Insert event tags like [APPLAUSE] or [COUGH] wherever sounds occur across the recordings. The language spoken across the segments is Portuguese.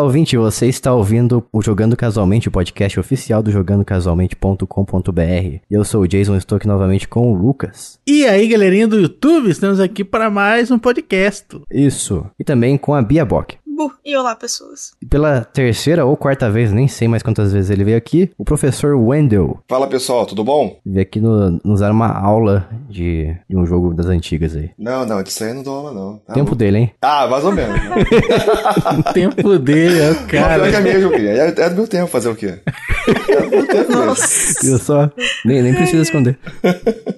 Olá, ouvinte, você está ouvindo o Jogando Casualmente, o podcast oficial do jogandocasualmente.com.br. Eu sou o Jason, estou aqui novamente com o Lucas. E aí, galerinha do YouTube, estamos aqui para mais um podcast. Isso. E também com a Bia Bock. Bu. E olá, pessoas. E pela terceira ou quarta vez, nem sei mais quantas vezes ele veio aqui, o professor Wendell. Fala pessoal, tudo bom? Veio aqui no- nos dar uma aula de, de um jogo das antigas aí. Não, não, disso aí eu não dou aula, não. Tá Tempo louco. dele, hein? Ah, mais ou menos. né? [LAUGHS] O tempo dele é o Pior que é cara. mesmo. É, é do meu tempo fazer o quê? É do meu tempo mesmo. Nossa, Viu só? Nem, nem precisa esconder.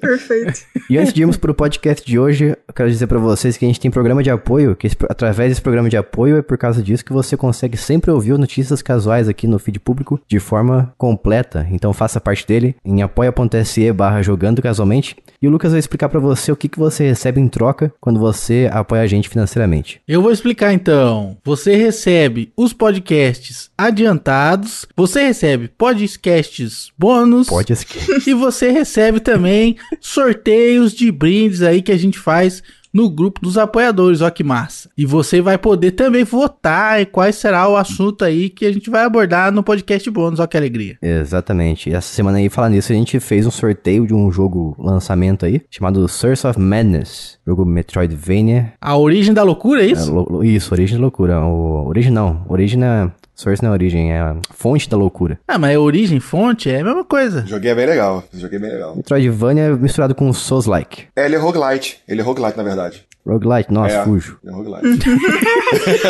perfeito. E antes de irmos pro podcast de hoje, eu quero dizer pra vocês que a gente tem programa de apoio, que esse- através desse programa de apoio é por causa disso que você consegue sempre ouvir notícias casuais aqui no feed público de forma completa. Então faça parte dele em apoia.se barra jogando casualmente. E o Lucas vai explicar pra você o que, que você recebe em troca quando você apoia a gente financeiramente. Eu vou explicar então. Você recebe os podcasts adiantados, você recebe podcasts bônus. Pode assistir. E você recebe também sorteios de brindes aí que a gente faz no grupo dos apoiadores, ó que massa. E você vai poder também votar em qual será o assunto aí que a gente vai abordar no podcast bônus, ó que alegria. Exatamente. E essa semana aí, falando nisso, a gente fez um sorteio de um jogo lançamento aí, chamado Source of Madness. Jogo Metroidvania A origem da loucura é É, isso? lou- lou- isso, origem da loucura. O, origem não. Origem é. Source não é origem, é a fonte da loucura. Ah, mas origem, fonte é a mesma coisa. Joguei é bem legal. Joguei bem legal. Metroidvania misturado com Souls-like. É, ele é roguelite. Ele é roguelite, na verdade. Roguelite, nossa, é, fujo. Ele é roguelite. [LAUGHS]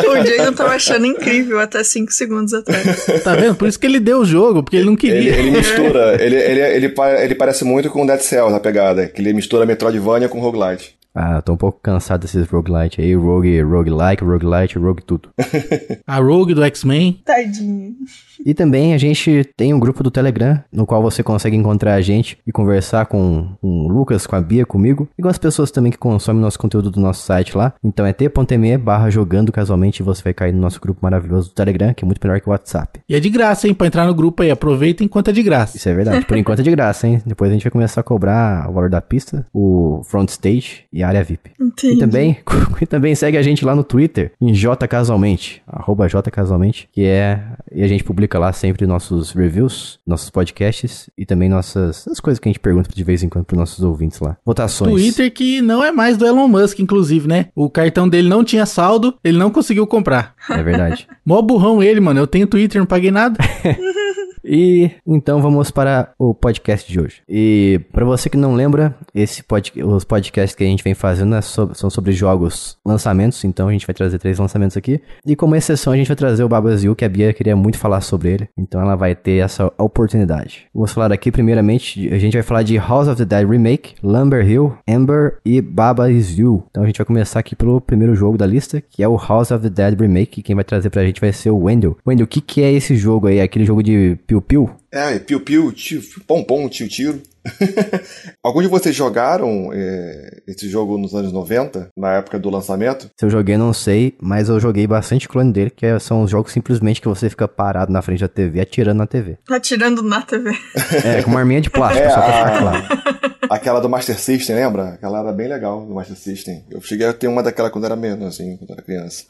O Jason tava achando incrível até 5 segundos atrás. Tá vendo? Por isso que ele deu o jogo, porque ele não ele, queria. ele mistura. Ele, ele, ele, ele parece muito com Dead Cells na pegada. Que ele mistura Metroidvania com roguelite. Ah, eu tô um pouco cansado desses roguelite aí. Rogue, roguelike, roguelite, rogue tudo. [LAUGHS] A Rogue do X-Men. Tadinho. E também a gente tem um grupo do Telegram, no qual você consegue encontrar a gente e conversar com, com o Lucas, com a Bia, comigo, e com as pessoas também que consomem nosso conteúdo do nosso site lá. Então é t.me barra jogando casualmente e você vai cair no nosso grupo maravilhoso do Telegram, que é muito melhor que o WhatsApp. E é de graça, hein? Pra entrar no grupo aí. Aproveita enquanto é de graça. Isso é verdade. Por enquanto é de graça, hein? Depois a gente vai começar a cobrar o valor da pista, o front stage e área VIP. Entendi. E também, [LAUGHS] e também segue a gente lá no Twitter, em jcasualmente, arroba jcasualmente, que é... E a gente publica lá sempre nossos reviews, nossos podcasts e também nossas as coisas que a gente pergunta de vez em quando pros nossos ouvintes lá. Votações. Twitter que não é mais do Elon Musk, inclusive, né? O cartão dele não tinha saldo, ele não conseguiu comprar. É verdade. [LAUGHS] Mó burrão ele, mano. Eu tenho Twitter, não paguei nada. [LAUGHS] E então vamos para o podcast de hoje. E para você que não lembra, esse pod, os podcasts que a gente vem fazendo é sob- são sobre jogos lançamentos, então a gente vai trazer três lançamentos aqui. E como exceção a gente vai trazer o Babazil, que a Bia queria muito falar sobre ele, então ela vai ter essa oportunidade. Vamos falar aqui primeiramente, a gente vai falar de House of the Dead Remake, Lumber Hill, Ember e Baba Is You. Então a gente vai começar aqui pelo primeiro jogo da lista, que é o House of the Dead Remake, e quem vai trazer pra gente vai ser o Wendell. Wendell, o que que é esse jogo aí? Aquele jogo de piu-piu? É, piu-piu, tio, pom-pom, tio-tiro. [LAUGHS] Alguns de vocês jogaram é, esse jogo nos anos 90, na época do lançamento? Se eu joguei, não sei, mas eu joguei bastante clone dele, que é- são os jogos simplesmente que você fica parado na frente da TV, atirando na TV. Atirando na TV. É, com uma arminha de plástico, [LAUGHS] É, só pra ficar claro. Aquela do Master System, lembra? Aquela era bem legal do Master System. Eu cheguei a ter uma daquela quando era menos, assim, quando era criança.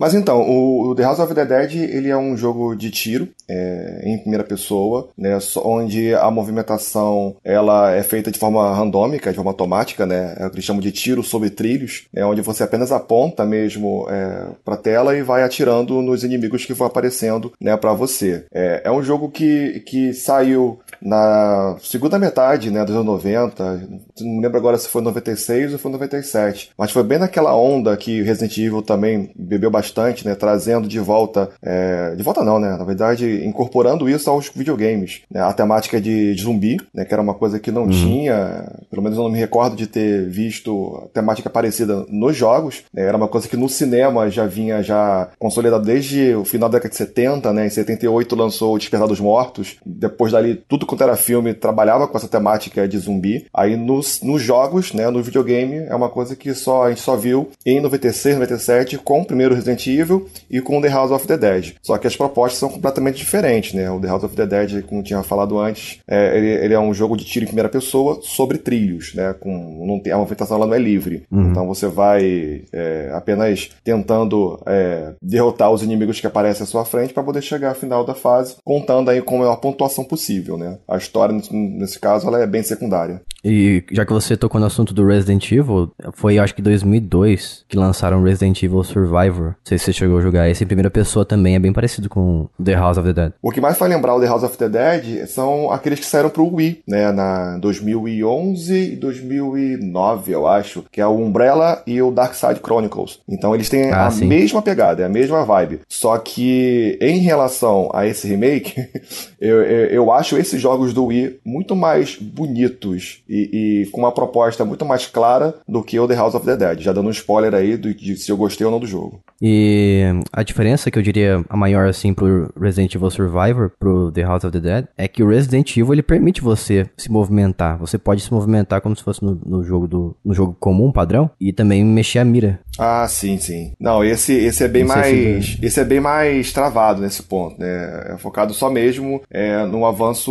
Mas então, o, The House of the Dead, ele é um jogo de tiro, é, em primeira pessoa, né, onde a movimentação ela é feita de forma randômica, de forma automática, né, é o que eles chamam de tiro sobre trilhos, é onde você apenas aponta mesmo é, para a tela e vai atirando nos inimigos que vão aparecendo, né, para você. É, é um jogo que, que saiu na segunda metade, né, dos anos 90, não lembro agora se foi 96 ou foi 97, mas foi bem naquela onda que Resident Evil também bebeu bastante, né, trazendo de volta, é, de volta não, né, na verdade incorporando isso aos videogames, né, a temática de, de zumbi, né, que era uma coisa que não tinha, pelo menos eu não me recordo de ter visto temática parecida nos jogos, né, era uma coisa que no cinema já vinha já consolidada desde o final da década de 70, né, em 78 lançou o Despertar dos Mortos, depois dali tudo quanto era filme trabalhava com essa temática de zumbi, aí nos, nos jogos, né, no videogame, é uma coisa que só a gente só viu em 96, 97 com o primeiro Resident Evil e com The House of the Dead. Só que as propostas são completamente diferentes, né? O The House of the Dead, como tinha falado antes, é, ele, ele, é um jogo de tiro em primeira pessoa sobre trilhos, né? Com, não tem, a movimentação não é livre. Uhum. Então você vai é, apenas tentando é, derrotar os inimigos que aparecem à sua frente para poder chegar ao final da fase, contando aí com a pontuação possível, né? A história, nesse caso, ela é bem secundária. E já que você tocou no assunto do Resident Evil, foi acho que 2002 que lançaram Resident Evil Survivor. Não sei se você chegou a jogar esse em primeira pessoa também, é bem parecido com The House of the Dead. O que mais faz lembrar o The House of the Dead são aqueles que saíram pro Wii, né, na 2011 e 2009, eu acho, que é o Umbrella e o Dark Side Chronicles. Então eles têm ah, a sim. mesma pegada, é a mesma vibe. Só que em relação a esse remake, [LAUGHS] eu, eu, eu acho esses jogos do Wii muito mais bonitos e, e, com uma proposta muito mais clara do que o The House of the Dead. Já dando um spoiler aí do, de se eu gostei ou não do jogo. E a diferença que eu diria a maior assim pro Resident Evil Survivor, pro The House of the Dead, é que o Resident Evil ele permite você se movimentar. Você pode se movimentar como se fosse no, no jogo do no jogo comum, padrão, e também mexer a mira. Ah, sim, sim. Não, esse, esse é bem Não mais. Se esse é bem mais travado nesse ponto, né? É focado só mesmo é, no avanço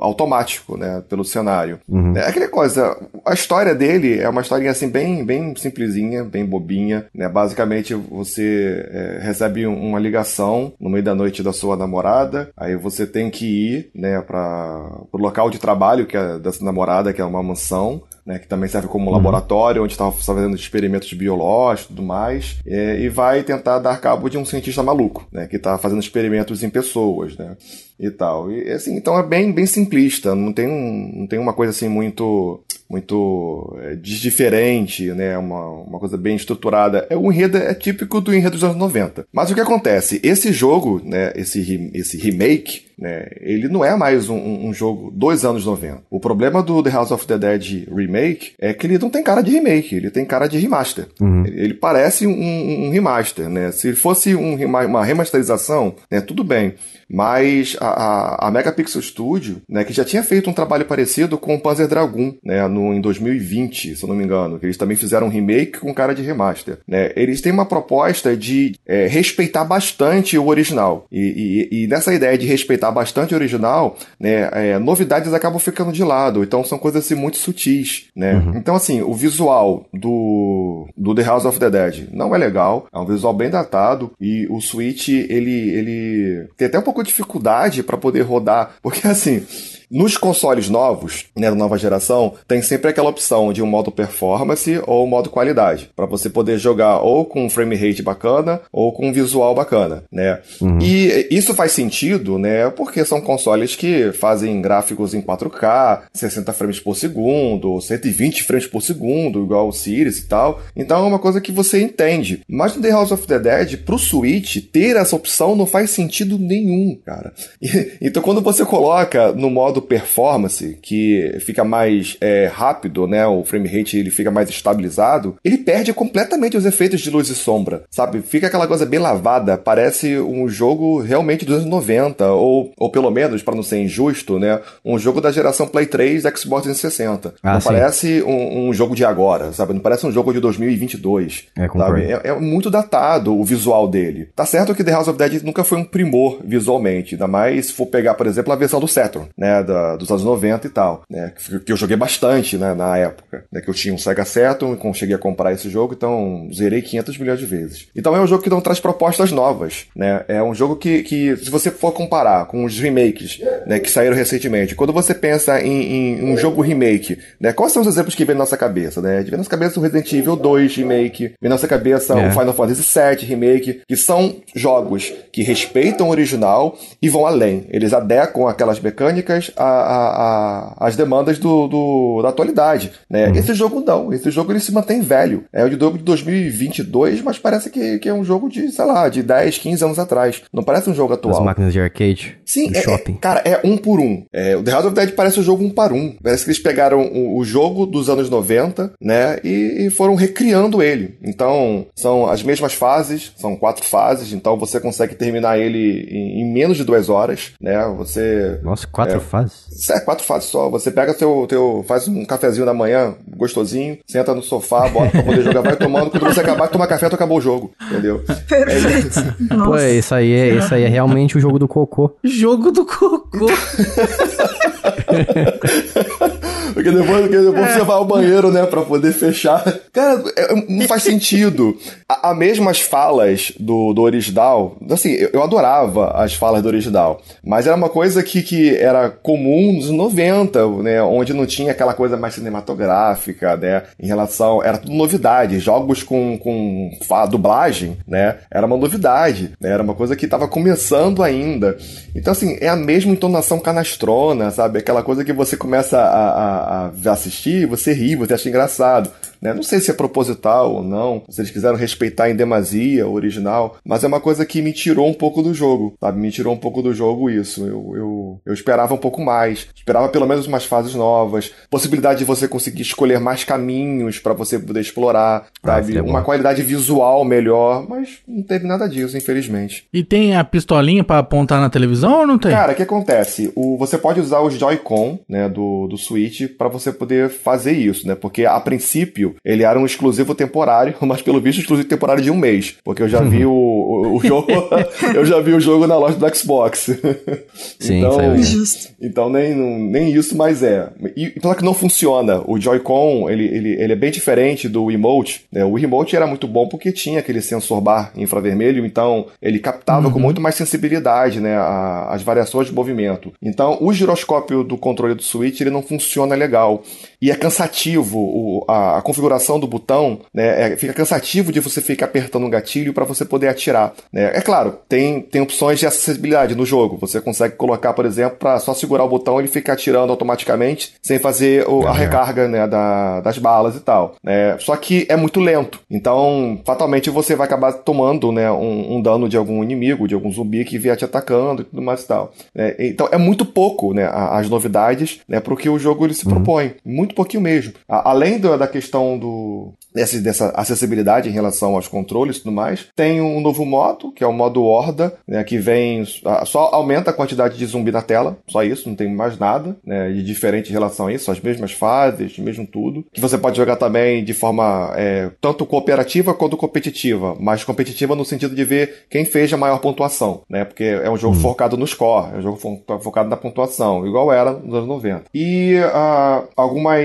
automático, né? Pelo cenário. Uhum. É aquela coisa, a história dele é uma historinha assim bem, bem simplesinha, bem bobinha, né? Basicamente você é, recebe uma ligação no meio da noite da sua namorada, aí você tem que ir, né, para o local de trabalho que é dessa namorada, que é uma mansão né, que também serve como uhum. laboratório, onde estava fazendo experimentos biológicos e tudo mais, é, e vai tentar dar cabo de um cientista maluco, né, que está fazendo experimentos em pessoas, né, e tal. E assim, então é bem, bem simplista, não tem, um, não tem uma coisa assim muito muito é, diferente, né? Uma, uma coisa bem estruturada. É, o enredo é típico do enredo dos anos 90. Mas o que acontece? Esse jogo, né? Esse, esse remake, né? Ele não é mais um, um, jogo dos anos 90. O problema do The House of the Dead Remake é que ele não tem cara de remake, ele tem cara de remaster. Uhum. Ele, parece um, um, remaster, né? Se fosse uma remasterização, né, tudo bem. Mas a, a, a, Megapixel Studio, né, que já tinha feito um trabalho parecido com o Panzer Dragoon, né, no, em 2020, se eu não me engano, que eles também fizeram um remake com cara de remaster. Né? Eles têm uma proposta de é, respeitar bastante o original. E, e, e, nessa ideia de respeitar bastante o original, né, é, novidades acabam ficando de lado. Então são coisas assim, muito sutis. Né? Uhum. Então, assim, o visual do, do The House of the Dead não é legal. É um visual bem datado. E o Switch, ele, ele tem até um pouco pouco de dificuldade para poder rodar, porque assim, nos consoles novos, né, da nova geração, tem sempre aquela opção de um modo performance ou modo qualidade, para você poder jogar ou com um frame rate bacana ou com um visual bacana, né? Uhum. E isso faz sentido, né, porque são consoles que fazem gráficos em 4K, 60 frames por segundo, 120 frames por segundo, igual o Series e tal. Então é uma coisa que você entende. Mas no The House of the Dead, pro Switch, ter essa opção não faz sentido nenhum, cara. [LAUGHS] Então quando você coloca no modo modo performance, que fica mais é, rápido, né? O frame rate ele fica mais estabilizado, ele perde completamente os efeitos de luz e sombra, sabe? Fica aquela coisa bem lavada, parece um jogo realmente dos anos 90, ou, ou pelo menos, para não ser injusto, né? Um jogo da geração Play 3 Xbox 360. Ah, não sim. parece um, um, jogo de agora, sabe? Não parece um jogo de 2022. É, sabe? É, é, muito datado o visual dele. Tá certo que The House of Dead nunca foi um primor visualmente, ainda mais se for pegar, por exemplo, a versão do Saturn, né? Da, dos anos 90 e tal, né? Que, que eu joguei bastante, né, na época, né? Que eu tinha um Sega Saturn, cheguei a comprar esse jogo, então zerei 500 milhões de vezes. Então é um jogo que não traz propostas novas, né? É um jogo que, que se você for comparar com os remakes, né, que saíram recentemente, quando você pensa em, em um jogo remake, né, quais são os exemplos que vem na nossa cabeça, né? Vem na nossa cabeça o Resident Evil 2 remake, vem na nossa cabeça é. o Final Fantasy VII remake, que são jogos que respeitam o original e vão além. Eles adequam aquelas mecânicas as demandas do, do, da atualidade. Né? Uhum. Esse jogo não, esse jogo ele se mantém velho. É o de 2022, mas parece que, que é um jogo de, sei lá, de 10, 15 anos atrás. Não parece um jogo atual. As máquinas de arcade. Sim, é, shopping. É, cara, é um por um. É, o The House of Dead parece um jogo um para um. Parece que eles pegaram o, o jogo dos anos 90, né, e, e, foram recriando ele. Então, são as mesmas fases, são quatro fases, então você consegue terminar ele em, em menos de duas horas, né? Você. Nossa, quatro é, fases? Fases? É, quatro fases só. Você pega teu, teu. faz um cafezinho da manhã, gostosinho, senta no sofá, bota pra poder jogar, vai tomando. Quando você acabar de tomar café, tu acabou o jogo. Entendeu? Perfeito. Pô, Nossa. isso aí, é, isso aí é realmente o jogo do cocô. Jogo do cocô. [LAUGHS] [LAUGHS] Porque depois, porque depois você vai ao banheiro, né, pra poder fechar. Cara, é- não faz sentido. A- As mesmas falas do, do original, assim, eu, eu adorava as falas do original, mas era uma coisa que, que era comum nos 90, né, onde não tinha aquela coisa mais cinematográfica, né, em relação, era tudo novidade, jogos com, com dublagem, né, era uma novidade, né, era uma coisa que tava começando ainda. Então, assim, é a mesma entonação canastrona, sabe, aquela coisa que você começa a, a, a assistir, você ri, você acha engraçado. Né? Não sei se é proposital ou não, se eles quiseram respeitar em demasia o original, mas é uma coisa que me tirou um pouco do jogo, sabe? Me tirou um pouco do jogo isso. Eu, eu, eu esperava um pouco mais, esperava pelo menos umas fases novas, possibilidade de você conseguir escolher mais caminhos para você poder explorar, Ah, sabe? seria bom. Uma qualidade visual melhor, mas não teve nada disso, infelizmente. E tem a pistolinha pra apontar na televisão ou não tem? Cara, o que acontece? O, você pode usar os Joy-Con né, do, do Switch para você poder fazer isso, né? Porque a princípio ele era um exclusivo temporário, [LAUGHS] mas pelo visto exclusivo temporário de um mês. Porque eu já vi o, o, o jogo. [LAUGHS] eu já vi o jogo na loja do Xbox. [LAUGHS] Sim, então, saiu já. Justo. então nem, nem isso mais é. E então é que não funciona. O Joy-Con, ele, ele, ele é bem diferente do Emote. Né? O Emote era muito bom porque tinha aquele sensor bar infravermelho, então ele captava com muito mais sensibilidade né, a- as variações de movimento. Então o giroscópio do controle do Switch ele não funciona legal. E é cansativo o- a, a configuração do botão, né? é- fica cansativo de você ficar apertando um gatilho para você poder atirar. Né? É claro, tem, tem opções de acessibilidade no jogo. Você consegue colocar, por exemplo, para só segurar o botão ele fica atirando automaticamente sem fazer o- a recarga né, da- das balas e tal. né? Só que é muito lento. Então, fatalmente você vai acabar tomando né, um, um dano de algum inimigo, de algum zumbi que vier te atacando e tudo mais e tal. né? Então, é muito pouco né, as novidades né, para o que o jogo ele se propõe. Muito pouquinho mesmo. Além da questão do, desse- dessa acessibilidade em relação aos controles e tudo mais, tem um novo modo, que é o modo Horda, né, que vem. Só aumenta a quantidade de zumbi na tela, só isso, não tem mais nada né, de diferente em relação a isso, as mesmas fases, mesmo tudo. Que você pode jogar também de forma é, tanto cooperativa quanto competitiva, mas competitiva no sentido de ver quem fez a maior pontuação, né? Porque é um jogo focado no score, é um jogo fo- focado na pontuação, igual era nos anos 90. E ah, algumas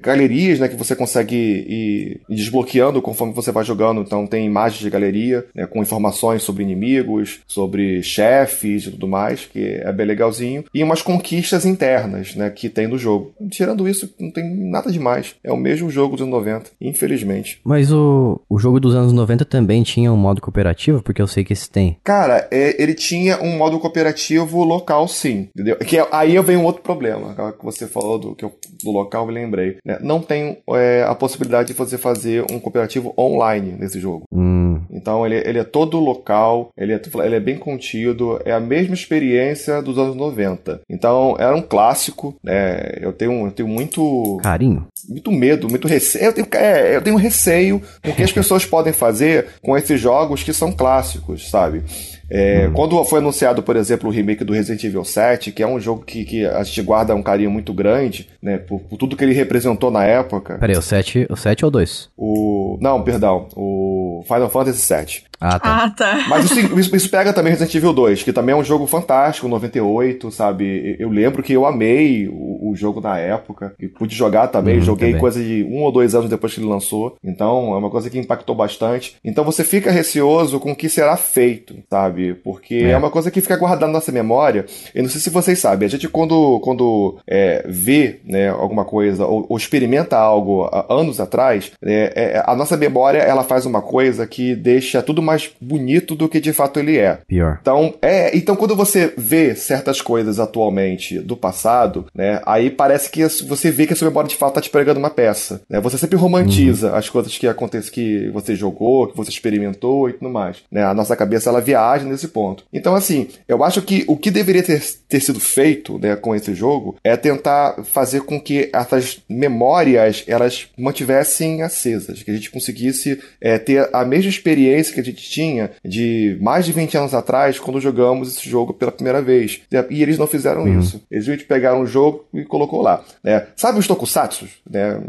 galerias, né, que você consegue ir, desbloqueando conforme você vai jogando. Então tem imagens de galeria, né, com informações sobre inimigos, sobre chefes e tudo mais, que é bem legalzinho. E umas conquistas internas, né, que tem no jogo. Tirando isso, não tem nada demais. É o mesmo jogo dos anos 90, infelizmente. Mas o, o jogo dos anos 90 também tinha um modo cooperativo, porque eu sei que esse tem. Cara, é, ele tinha um modo cooperativo local, sim. Entendeu? Que é- aí vem um outro problema. Que você falou do, que eu- do local, lembrei. né? Não tem é, a possibilidade de você fazer um cooperativo online nesse jogo. Hum, Então ele, ele é todo local, ele é, ele é bem contido, é a mesma experiência dos anos 90. Então era um clássico, né? Eu tenho, eu tenho muito carinho. muito medo, muito receio. Eu tenho, é, eu tenho receio com o que as [LAUGHS] pessoas podem fazer com esses jogos que são clássicos, sabe? É, Quando foi anunciado, por exemplo, o remake do Resident Evil 7, que é um jogo que, que a gente guarda um carinho muito grande, né? Por, por tudo que ele representou na época. Peraí, o 7, o 7 ou o 2? O. Não, perdão. O Final Fantasy VII. Ah, tá. Ah, tá. Mas isso, isso- isso pega também Resident Evil 2, que também é um jogo fantástico, 98, sabe? Eu lembro que eu amei o, o jogo na época, e pude jogar também, Uhum, joguei também. coisa de um ou dois anos depois que ele lançou, então é uma coisa que impactou bastante. Então você fica receoso com o que será feito, sabe? Porque é, É. uma coisa que fica guardada na nossa memória. Eu não sei se vocês sabem, a gente quando, quando é, vê né, alguma coisa ou, ou experimenta algo há anos atrás, é, é, a nossa memória ela faz uma coisa que deixa tudo mais bonito do que de fato ele é. Pior. Então, é, então quando você vê certas coisas atualmente do passado, né, aí aí parece que você vê que a sua memória de fato tá te pregando uma peça. Né? Você sempre romantiza uhum. as coisas que acontecem, que você jogou, que você experimentou e tudo mais. Né? A nossa cabeça ela viaja nesse ponto. Então, assim, eu acho que o que deveria ter, ter sido feito né, com esse jogo é tentar fazer com que essas memórias elas mantivessem acesas, que a gente conseguisse é, ter a mesma experiência que a gente tinha de mais de 20 anos atrás quando jogamos esse jogo pela primeira vez. E eles não fizeram uhum. isso. Eles pegaram o jogo e colocou lá. Né? Sabe os tokusatsu? Né?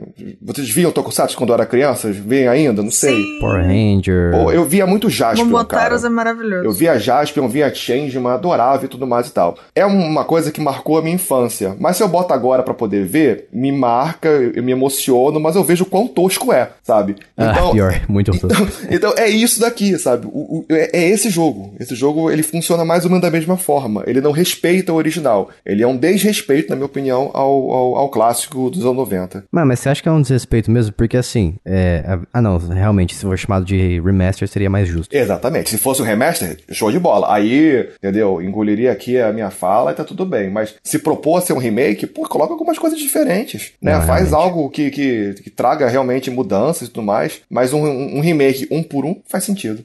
Vocês viam tokusatsu quando era criança? Vêm ainda? Não sei. Sim. Power Ranger. Pô, eu via muito Jaspion, Momotaros é maravilhoso. Eu via Jaspion, via Changeman, adorava e tudo mais e tal. É uma coisa que marcou a minha infância. Mas se eu boto agora para poder ver, me marca, eu me emociono, mas eu vejo quão tosco é, sabe? Ah, então, ah, pior, muito [LAUGHS] tosco. Então, então, é isso daqui, sabe? O, o, é, é, esse jogo. Esse jogo, ele funciona mais ou menos da mesma forma. Ele não respeita o original. Ele é um desrespeito, na minha opinião, ao, ao, ao clássico dos anos 90. Mas, mas você acha que é um desrespeito mesmo? Porque assim, é... ah não, realmente, se for chamado de remaster, seria mais justo. Exatamente. Se fosse um remaster, show de bola. Aí, entendeu? Engoliria aqui a minha fala e tá tudo bem. Mas se propor ser um remake, pô, coloca algumas coisas diferentes, né? Não, Faz algo que, que, que, traga realmente mudanças e tudo mais. Mas um, um remake um por um faz sentido.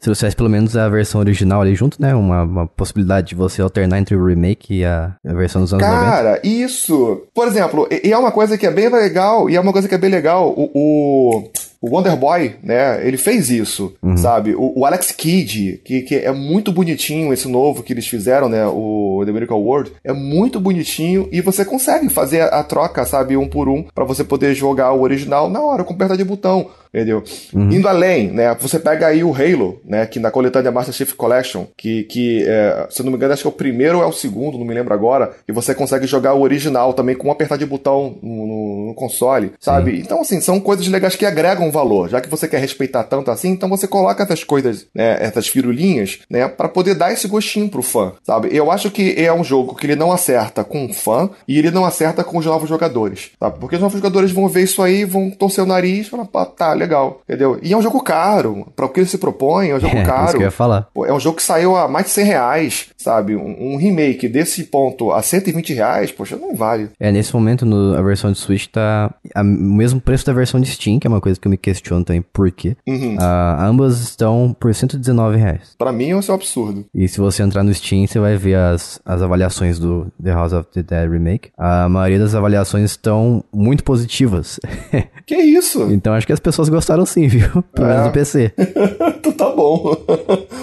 Se tivesse pelo menos a versão original ali junto, né? Uma, uma possibilidade de você alternar entre o remake e a, a versão dos anos Cara, 90. Cara, isso. Por exemplo, e, e, é uma coisa que é bem legal, e é uma coisa que é bem legal. o, o o Wonder Boy, né, ele fez isso, uhum. sabe? O, o, Alex Kidd, que, que é muito bonitinho esse novo que eles fizeram, né, o The Miracle World, é muito bonitinho e você consegue fazer a, a troca, sabe, um por um, para você poder jogar o original na hora, com apertar de botão entendeu? Uhum. Indo além, né? Você pega aí o Halo, né? Que na coletânea Master Chief Collection, que, que é, se eu não me engano, acho que é o primeiro ou é o segundo, não me lembro agora, e você consegue jogar o original também com um apertar de botão no, no, no console, sabe? Sim. Então, assim, são coisas legais que agregam valor. Já que você quer respeitar tanto assim, então você coloca essas coisas, né? Essas firulinhas, né? Pra poder dar esse gostinho pro fã, sabe? Eu acho que é um jogo que ele não acerta com o fã e ele não acerta com os novos jogadores, sabe? Porque os novos jogadores vão ver isso aí, vão torcer o nariz e falar, pá, tá, legal, entendeu? E é um jogo caro, para o que ele se propõe, é um jogo é, caro. Isso que eu ia falar. Pô, é um jogo que saiu a mais de 100 reais, sabe? Um, um, remake desse ponto a 120 reais, poxa, não vale. É, nesse momento no, a versão de Switch tá o mesmo preço da versão de Steam, que é uma coisa que eu me questiono também, por quê? Uhum. Uh, ambas estão por 119 reais. Pra mim, isso é um absurdo. E se você entrar no Steam, você vai ver as, as avaliações do The House of the Dead Remake. A maioria das avaliações estão muito positivas. [LAUGHS] que isso? Então acho que as pessoas gostaram sim, viu? Pelo menos no PC. [LAUGHS] tu tá bom.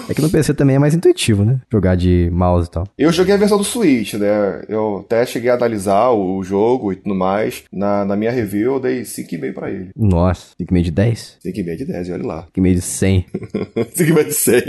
É que no PC também é mais intuitivo, né? Jogar de mouse e tal. Eu joguei a versão do Switch, né? Eu até cheguei a analisar o jogo e tudo mais. Na, na minha review eu dei 5,5 pra ele. Nossa, 5,5 de 10? 5,5 de 10, olha lá. 5,5 de 100. 5,5 [LAUGHS] de 100.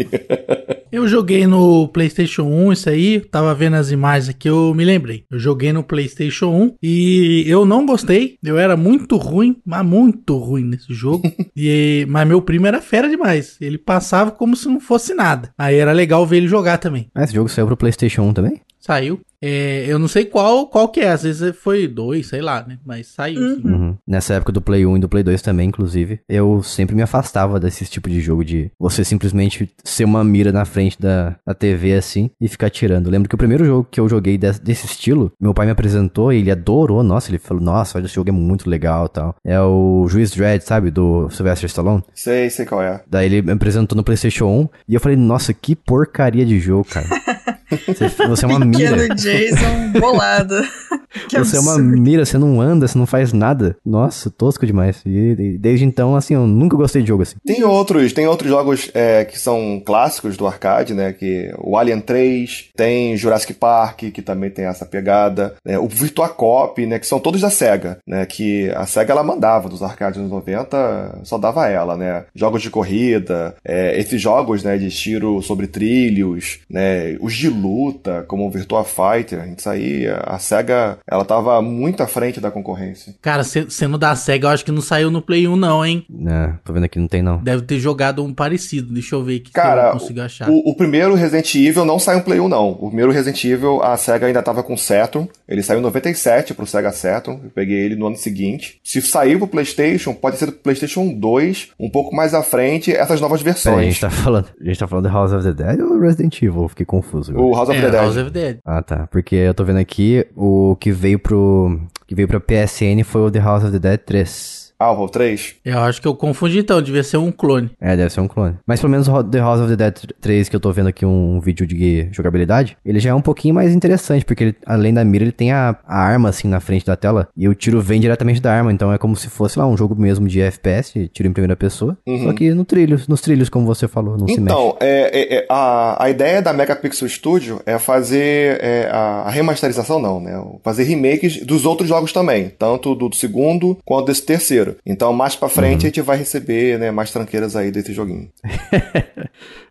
eu joguei no PlayStation 1 isso aí, tava vendo as imagens aqui, eu me lembrei. Eu joguei no PlayStation 1 e eu não gostei. Eu era muito ruim, mas muito ruim nesse jogo. [LAUGHS] e, mas meu primo era fera demais. Ele passava como se não fosse nada. Aí era legal ver ele jogar também. Ah, esse jogo saiu pro PlayStation 1 também? Saiu. É, eu não sei qual qual que é, às vezes foi dois, sei lá, né? Mas saiu. Uhum. Uhum. Nessa época do Play 1 e do Play 2 também, inclusive, eu sempre me afastava desse tipo de jogo de você simplesmente ser uma mira na frente da, da TV assim e ficar tirando. lembro que o primeiro jogo que eu joguei desse, desse estilo, meu pai me apresentou e ele adorou. Nossa, ele falou, nossa, olha, esse jogo é muito legal tal. É o Juiz Dredd, sabe? Do Sylvester Stallone. Sei, sei qual é. Daí ele me apresentou no PlayStation 1 e eu falei, nossa, que porcaria de jogo, cara. [LAUGHS] Você, você é uma mira. Pequeno Jason bolado. [LAUGHS] Que você absurdo. é uma mira, você não anda, você não faz nada. Nossa, tosco demais. E, e desde então, assim, eu nunca gostei de jogo assim. Tem outros, tem outros jogos é, que são clássicos do arcade, né? Que o Alien 3, tem Jurassic Park, que também tem essa pegada. Né, o Virtua Cop, né? Que são todos da SEGA, né? Que a SEGA ela mandava dos arcades nos 90, só dava ela, né? Jogos de corrida, é, esses jogos, né? De tiro sobre trilhos, né? Os de luta, como o Virtua Fighter, isso aí, a SEGA ela tava muito à frente da concorrência. Cara, sendo da SEGA, eu acho que não saiu no Play 1 não, hein? É, tô vendo aqui, não tem não. Deve ter jogado um parecido, deixa eu ver aqui Cara, eu consigo achar. O, o, primeiro Resident Evil não saiu no Play 1 não. O primeiro Resident Evil, a SEGA ainda tava com Saturn, ele saiu em 97 pro Sega Saturn, eu peguei ele no ano seguinte. Se saiu pro Playstation, pode ser do Playstation 2, um pouco mais à frente, essas novas versões. Pera, a gente tá falando, a gente tá falando de House of the Dead ou Resident Evil? Eu fiquei confuso. Agora. O House of É, the Dead. House of the Dead. Ah, tá. Porque eu tô vendo aqui, o que veio pro. que veio pra PSN foi o The House of the Dead 3. Ah, o 3? Eu acho que eu confundi então, devia ser um clone. É, deve ser um clone. Mas pelo menos o The House of the Dead 3, que eu tô vendo aqui um, vídeo de jogabilidade, ele já é um pouquinho mais interessante, porque ele, além da mira, ele tem a, a arma assim na frente da tela, e o tiro vem diretamente da arma, então é como se fosse lá um jogo mesmo de FPS, tiro em primeira pessoa, só que no trilho, nos trilhos, como você falou, não se mexe. Então, é, é, é, a, a ideia da Megapixel Studio é fazer é, a, a remasterização, não, né? Fazer remakes dos outros jogos também, tanto do segundo quanto desse terceiro. Então, mais pra frente, a gente vai receber né, mais tranqueiras aí desse joguinho. [LAUGHS]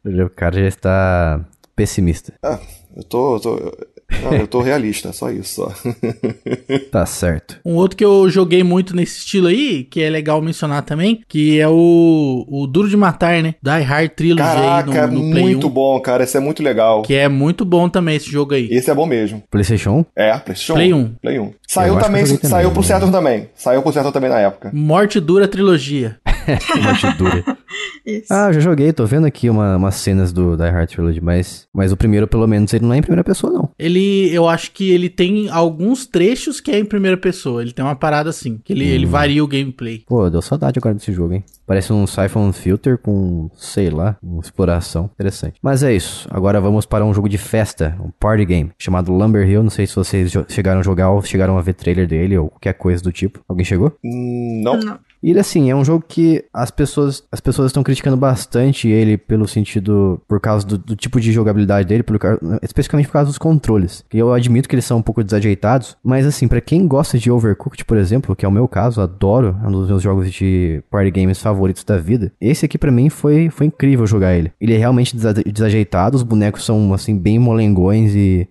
O cara já está pessimista. Ah, eu tô. Eu tô, não, eu tô realista, só isso. Só. [LAUGHS] Tá certo. Um outro que eu joguei muito nesse estilo aí, que é legal mencionar também, que é o, o Duro de Matar, né? Die Hard Trilogy Caraca, aí no, no Play muito 1, bom, cara. Esse é muito legal. Que é muito bom também esse jogo aí. Esse é bom mesmo. PlayStation 1? É, PlayStation Play 1. Play 1. Saiu também, saiu também, pro né? Saturn também. Saiu pro Saturn também na época. Morte Dura Trilogia. [LAUGHS] Morte dura. Isso. Ah, eu já joguei, tô vendo aqui uma, umas cenas do Die Hard Trilogy, mas, mas o primeiro, pelo menos, ele não é em primeira pessoa, não. Ele, eu acho que ele tem alguns trechos que é em primeira pessoa. Ele tem uma parada assim, que ele, ele varia o gameplay. Pô, deu saudade agora desse jogo, hein? Parece um Siphon Filter com, sei lá, uma exploração. Interessante. Mas é isso. Agora vamos para um jogo de festa, um party game, chamado Lumber Hill. Não sei se vocês chegaram a jogar ou chegaram a ver trailer dele ou qualquer coisa do tipo. Alguém chegou? Hum, Não. Não. E ele, assim, é um jogo que as pessoas as pessoas estão criticando bastante ele pelo sentido, por causa do, do tipo de jogabilidade dele, ca- especificamente por causa dos controles. Eu admito que eles são um pouco desajeitados, mas assim, pra quem gosta de Overcooked, por exemplo, que é o meu caso, adoro, é um dos meus jogos de party games favoritos da vida. Esse aqui pra mim foi, foi incrível jogar ele. Ele é realmente desa- desajeitado, os bonecos são assim bem molengões e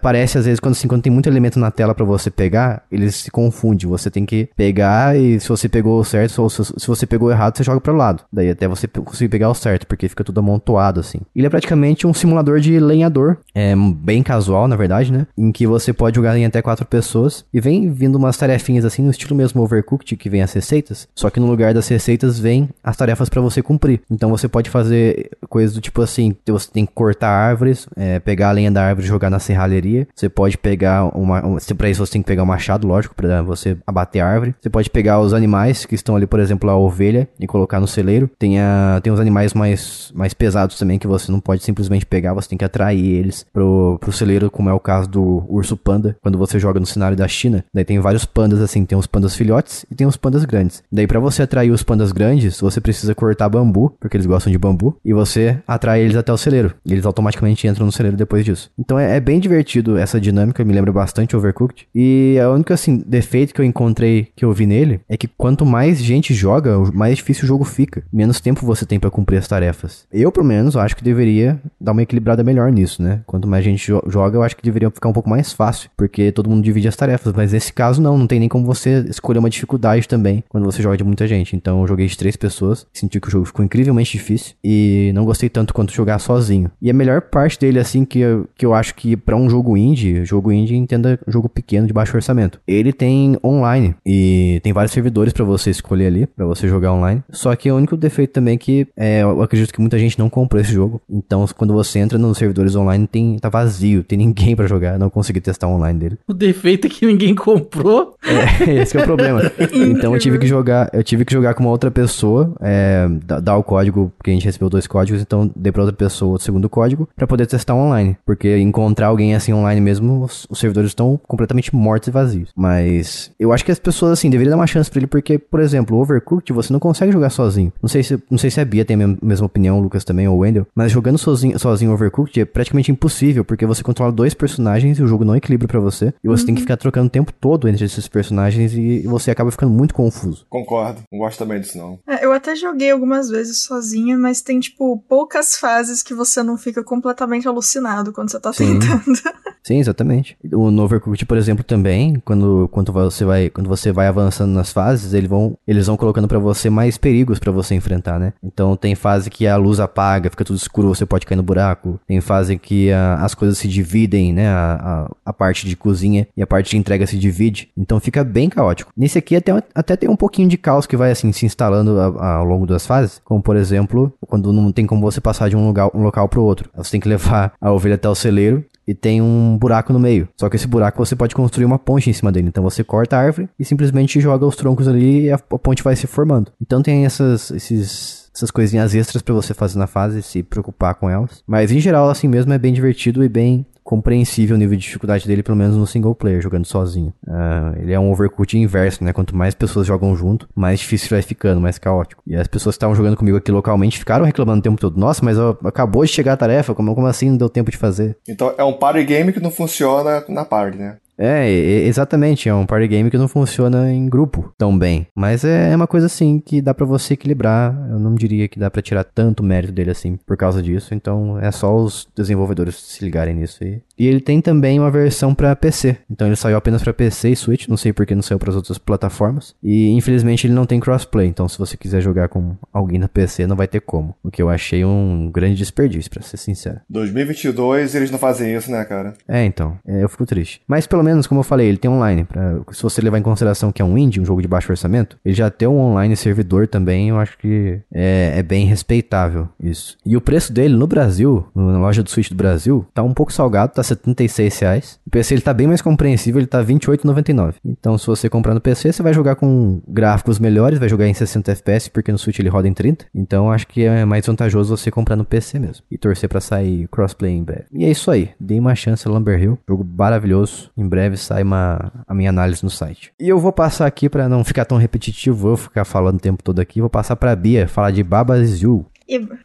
parece às vezes quando assim, quando tem muito elemento na tela pra você pegar, eles se confundem. Você tem que pegar e se você pegou o certo ou se, se você pegou errado, você joga pro lado. Daí até você conseguir pegar o certo, porque fica tudo amontoado assim. Ele é praticamente um simulador de lenhador, é bem casual, na verdade, né? Em que você pode jogar em até quatro pessoas e vem vindo umas tarefinhas assim no estilo mesmo Overcooked, que vem as receitas, só que no lugar das receitas vem as tarefas pra você cumprir. Então você pode fazer coisas do tipo assim, você tem que cortar árvores, é, pegar a lenha da árvore e jogar na serralheria. Você pode pegar uma, um, pra isso você tem que pegar um machado, lógico, pra você abater a árvore. Você pode pegar os animais que estão ali, por exemplo, a ovelha e colocar no celeiro. Tem, a, tem os animais mais, mais pesados também que você não pode simplesmente pegar, você tem que atrair eles pro, pro celeiro, como é o caso do urso panda, quando você joga no cenário da China. Daí tem vários pandas assim, tem os pandas filhotes e tem os pandas grandes. Daí pra você atrair os pandas grandes, você precisa cortar bambu, porque eles gostam de bambu, e você atrai eles até o celeiro. E eles automaticamente entram no celeiro depois disso. Então é, é bem divertido essa dinâmica, me lembra bastante Overcooked. E a única assim defeito que eu encontrei que eu vi nele é que quanto mais gente joga, mais difícil o jogo fica. Menos tempo você tem pra cumprir as tarefas. Eu, pelo menos, acho que deveria dar uma equilibrada melhor nisso, né? Quanto mais gente jo- joga, eu acho que deveria ficar um pouco mais fácil, porque todo mundo divide as tarefas. Mas nesse caso, não, não tem nem como você escolher uma dificuldade também quando você joga de muita gente. Então eu joguei de três pessoas, senti que o jogo ficou incrivelmente difícil e não gostei tanto quanto jogar sozinho. E a melhor parte dele, assim, que eu, que eu acho que pra um jogo indie, jogo indie entenda jogo pequeno de baixo orçamento, ele tem online e tem vários servidores pra você escolher ali, pra você jogar online. Só que o único defeito também é que é, eu acredito que muita gente não comprou esse jogo. Então quando você entra nos servidores online, tem, tá vazio, tem [LAUGHS] ninguém pra jogar. Não consegui testar online dele. O defeito é que ninguém comprou. É, [LAUGHS] esse que é o problema. [LAUGHS] então eu tive que jogar, eu tive que jogar com uma outra pessoa, é, da- dar o código, porque a gente recebeu dois códigos, então dei pra outra pessoa o segundo código pra poder testar online, porque encontrar alguém assim online mesmo, os, os servidores estão completamente mortos e vazios. Mas eu acho que as pessoas assim deveriam dar uma chance pra ele, porque por exemplo, o Overcooked você não consegue jogar sozinho. Não sei se não sei se a Bia tem a mesma- opinião, o Lucas também ou o Wendell, mas jogando sozinho, sozinho Overcooked é praticamente impossível, porque você controla dois personagens e o jogo não equilibra pra você, e você tem que ficar trocando o tempo todo entre esses personagens e você acaba ficando muito confuso. Concordo. Não gosto também disso, não. É, eu até joguei algumas vezes sozinha, mas tem, tipo, poucas fases que você não fica completamente alucinado quando você tá Sim. tentando. [LAUGHS] Sim, exatamente. O no Overcooked, por exemplo, também, quando, quando você vai quando você vai avançando nas fases, eles vão eles vão colocando para você mais perigos para você enfrentar, né? Então tem fase que a luz apaga, fica tudo escuro, você pode cair no buraco. Tem fase que a, as coisas se dividem, né? A, a, a, parte de cozinha e a parte de entrega se divide. Então fica bem caótico. Nesse aqui até, até tem um pouquinho de caos que vai assim se instalando ao longo das fases, como por exemplo, quando não tem como você passar de um lugar um local pro outro. Você tem que levar a ovelha até o celeiro e tem um buraco no meio. Só que esse buraco você pode construir uma ponte em cima dele. Então você corta a árvore e simplesmente joga os troncos ali e a, ponte vai se formando. Então tem essas, esses essas coisinhas extras para você fazer na fase, se preocupar com elas. Mas em geral, assim mesmo, é bem divertido e bem compreensível o nível de dificuldade dele, pelo menos no single player, jogando sozinho. Uh, ele é um overcut inverso, né? Quanto mais pessoas jogam junto, mais difícil vai ficando, mais caótico. E as pessoas que estavam jogando comigo aqui localmente ficaram reclamando o tempo todo. Nossa, mas ó, acabou de chegar a tarefa, como, como assim não deu tempo de fazer? Então é um party game que não funciona na party, né? É, exatamente, é um party game que não funciona em grupo tão bem. Mas é, é uma coisa assim que dá para você equilibrar. Eu não diria que dá para tirar tanto mérito dele assim por causa disso. Então é só os desenvolvedores se ligarem nisso e e ele tem também uma versão para PC. Então ele saiu apenas para PC e Switch, não sei porque não saiu para as outras plataformas. E infelizmente ele não tem crossplay, então se você quiser jogar com alguém no PC não vai ter como. O que eu achei um grande desperdício, para ser sincero. 2022 eles não fazem isso, né, cara? É, então, é, eu fico triste. Mas pelo menos, como eu falei, ele tem online. Pra, se você levar em consideração que é um indie, um jogo de baixo orçamento, ele já tem um online servidor também, eu acho que é, é bem respeitável isso. E o preço dele no Brasil, na loja do Switch do Brasil, tá um pouco salgado, tá 76 reais. PC ele tá bem mais compreensível, ele tá 28,99. Então, se você comprar no PC, você vai jogar com gráficos melhores, vai jogar em 60 FPS, porque no Switch ele roda em 30. Então, acho que é mais vantajoso você comprar no PC mesmo. E torcer para sair crossplay em breve. E é isso aí. Dei uma chance a Lumber Hill. Jogo maravilhoso. Em breve sai uma, a minha análise no site. E eu vou passar aqui para não ficar tão repetitivo, vou ficar falando o tempo todo aqui. Vou passar pra Bia falar de Babas You.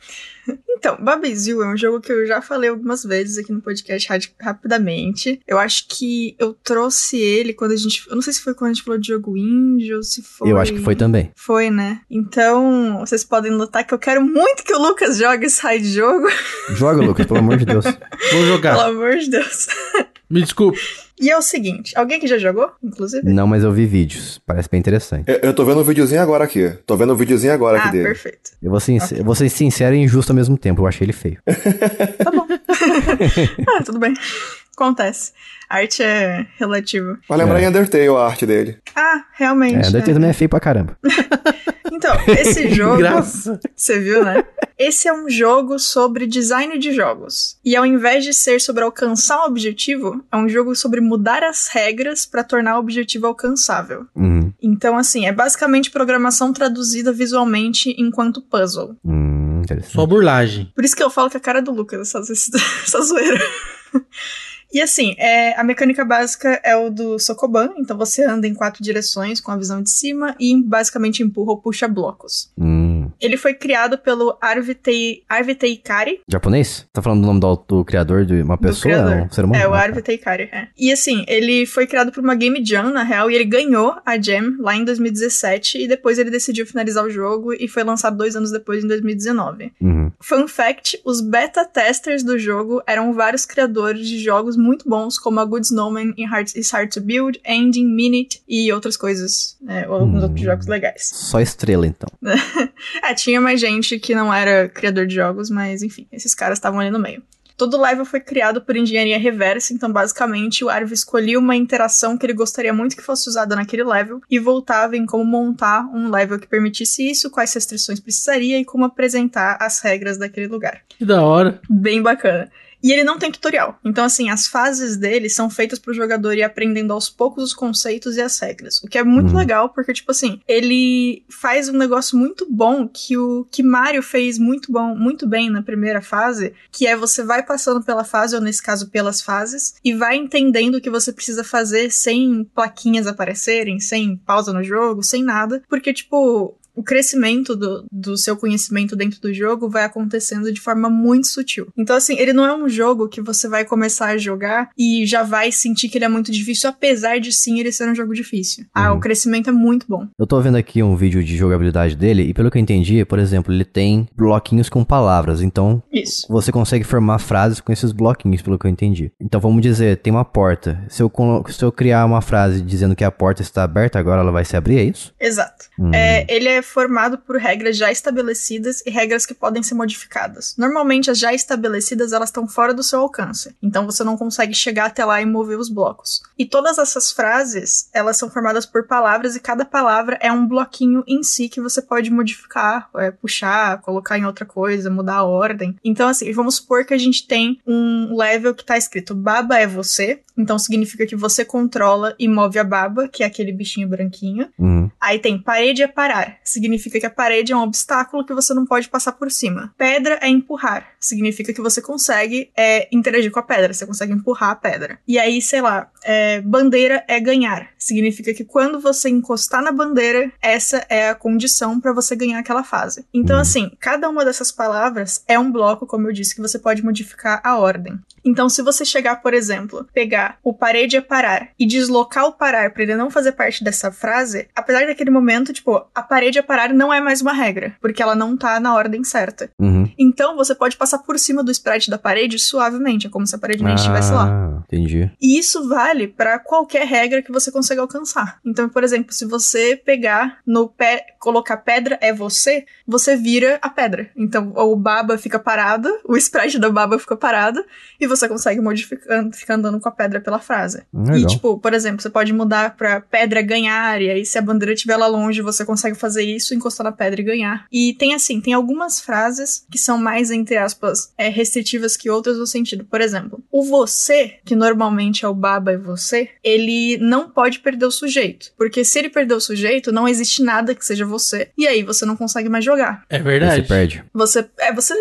Então, Babizil é um jogo que eu já falei algumas vezes aqui no podcast rapidamente. Eu acho que eu trouxe ele quando a gente. Eu não sei se foi quando a gente falou de jogo indie ou se foi. Eu acho que foi também. Foi, né? Então, vocês podem notar que eu quero muito que o Lucas jogue esse raio de jogo. Joga, Lucas, pelo amor de Deus. Vou jogar. Pelo amor de Deus. Me desculpe. E é o seguinte, alguém que já jogou, inclusive? Não, mas eu vi vídeos. Parece bem interessante. Eu, eu tô vendo um videozinho agora aqui. Tô vendo um videozinho agora ah, aqui dele. perfeito. Eu vou, ser, okay. eu vou ser sincero e injusto ao mesmo tempo. Eu achei ele feio. [LAUGHS] tá bom. [LAUGHS] ah, tudo bem. Acontece. A arte é relativa. Vai lembrar é. em Undertale a arte dele. Ah, realmente. É, Undertale é. também é feio pra caramba. [LAUGHS] então, esse jogo. Graça. Você viu, né? Esse é um jogo sobre design de jogos. E ao invés de ser sobre alcançar um objetivo, é um jogo sobre mudar as regras para tornar o objetivo alcançável. Uhum. Então, assim, é basicamente programação traduzida visualmente enquanto puzzle. Hum, Só burlagem. Por isso que eu falo que a cara do Lucas, essa, [LAUGHS] essa zoeira. E assim, é, a mecânica básica é o do Sokoban, então você anda em quatro direções com a visão de cima e basicamente empurra ou puxa blocos. Hum. Ele foi criado pelo Arvitei, Arvitei Kari. Japonês? Tá falando do nome do, do criador de uma pessoa? É um ser humano? É, o Arvitei Kari, é. E assim, ele foi criado por uma Game Jam, na real, e ele ganhou a Jam lá em 2017 e depois ele decidiu finalizar o jogo e foi lançado dois anos depois, em 2019. Uhum. Fun fact, os beta testers do jogo eram vários criadores de jogos muito bons, como a Good Snowman em Hard, It's Hard to Build, Ending, Minute e outras coisas, né, ou alguns hum, outros jogos legais. Só estrela, então. [LAUGHS] é, tinha mais gente que não era criador de jogos, mas enfim, esses caras estavam ali no meio. Todo level foi criado por engenharia reversa, então basicamente o Arv escolhia uma interação que ele gostaria muito que fosse usada naquele level e voltava em como montar um level que permitisse isso, quais restrições precisaria e como apresentar as regras daquele lugar. Que da hora. Bem bacana. E ele não tem tutorial. Então, assim, as fases dele são feitas pro jogador ir aprendendo aos poucos os conceitos e as regras. O que é muito uhum. legal, porque, tipo assim, ele faz um negócio muito bom que o que Mario fez muito bom, muito bem na primeira fase, que é você vai passando pela fase, ou nesse caso, pelas fases, e vai entendendo o que você precisa fazer sem plaquinhas aparecerem, sem pausa no jogo, sem nada. Porque, tipo, o crescimento do, do seu conhecimento dentro do jogo vai acontecendo de forma muito sutil. Então, assim, ele não é um jogo que você vai começar a jogar e já vai sentir que ele é muito difícil, apesar de sim ele ser um jogo difícil. Ah, Uhum. o crescimento é muito bom. Eu tô vendo aqui um vídeo de jogabilidade dele e pelo que eu entendi, por exemplo, ele tem bloquinhos com palavras, então Isso. você consegue formar frases com esses bloquinhos, pelo que eu entendi. Então vamos dizer, tem uma porta. Se eu, se eu criar uma frase dizendo que a porta está aberta agora, ela vai se abrir, é isso? Exato. Hum. É, ele é formado por regras já estabelecidas e regras que podem ser modificadas. Normalmente, as já estabelecidas elas estão fora do seu alcance, então você não consegue chegar até lá e mover os blocos. E todas essas frases, elas são formadas por palavras e cada palavra é um bloquinho em si que você pode modificar, é, puxar, colocar em outra coisa, mudar a ordem. Então, assim, vamos supor que a gente tem um level que tá escrito Baba é você, então significa que você controla e move a baba, que é aquele bichinho branquinho. Uhum. Aí tem parede é parar. Significa que a parede é um obstáculo que você não pode passar por cima. Pedra é empurrar. Significa que você consegue é, interagir com a pedra. Você consegue empurrar a pedra. E aí, sei lá, é, bandeira é ganhar. Significa que quando você encostar na bandeira, essa é a condição para você ganhar aquela fase. Então, Hum. assim, cada uma dessas palavras é um bloco, como eu disse, que você pode modificar a ordem. Então, se você chegar, por exemplo, pegar o parede é parar e deslocar o parar para ele não fazer parte dessa frase, apesar daquele momento, tipo, a parede é parar não é mais uma regra, porque ela não tá na ordem certa. Uhum. Então, você pode passar por cima do sprite da parede suavemente, é como se a parede nem estivesse lá. Ah, entendi. E isso vale para qualquer regra que você consiga alcançar. Então, por exemplo, se você pegar no pé, colocar pedra é você, você vira a pedra. Então, o baba fica parado, o sprite da baba fica parado, e você consegue modificando, ficar andando com a pedra pela frase. Legal. E, tipo, por exemplo, você pode mudar pra pedra ganhar, e aí se a bandeira estiver lá longe, você consegue fazer isso, encostar na pedra e ganhar. E tem assim, tem algumas frases que são mais, entre aspas, é, restritivas que outras no sentido. Por exemplo, o você, que normalmente é o baba e você, ele não pode perder o sujeito. Porque se ele perder o sujeito, não existe nada que seja você. E aí você não consegue mais jogar. É verdade. Você perde. Você. É, você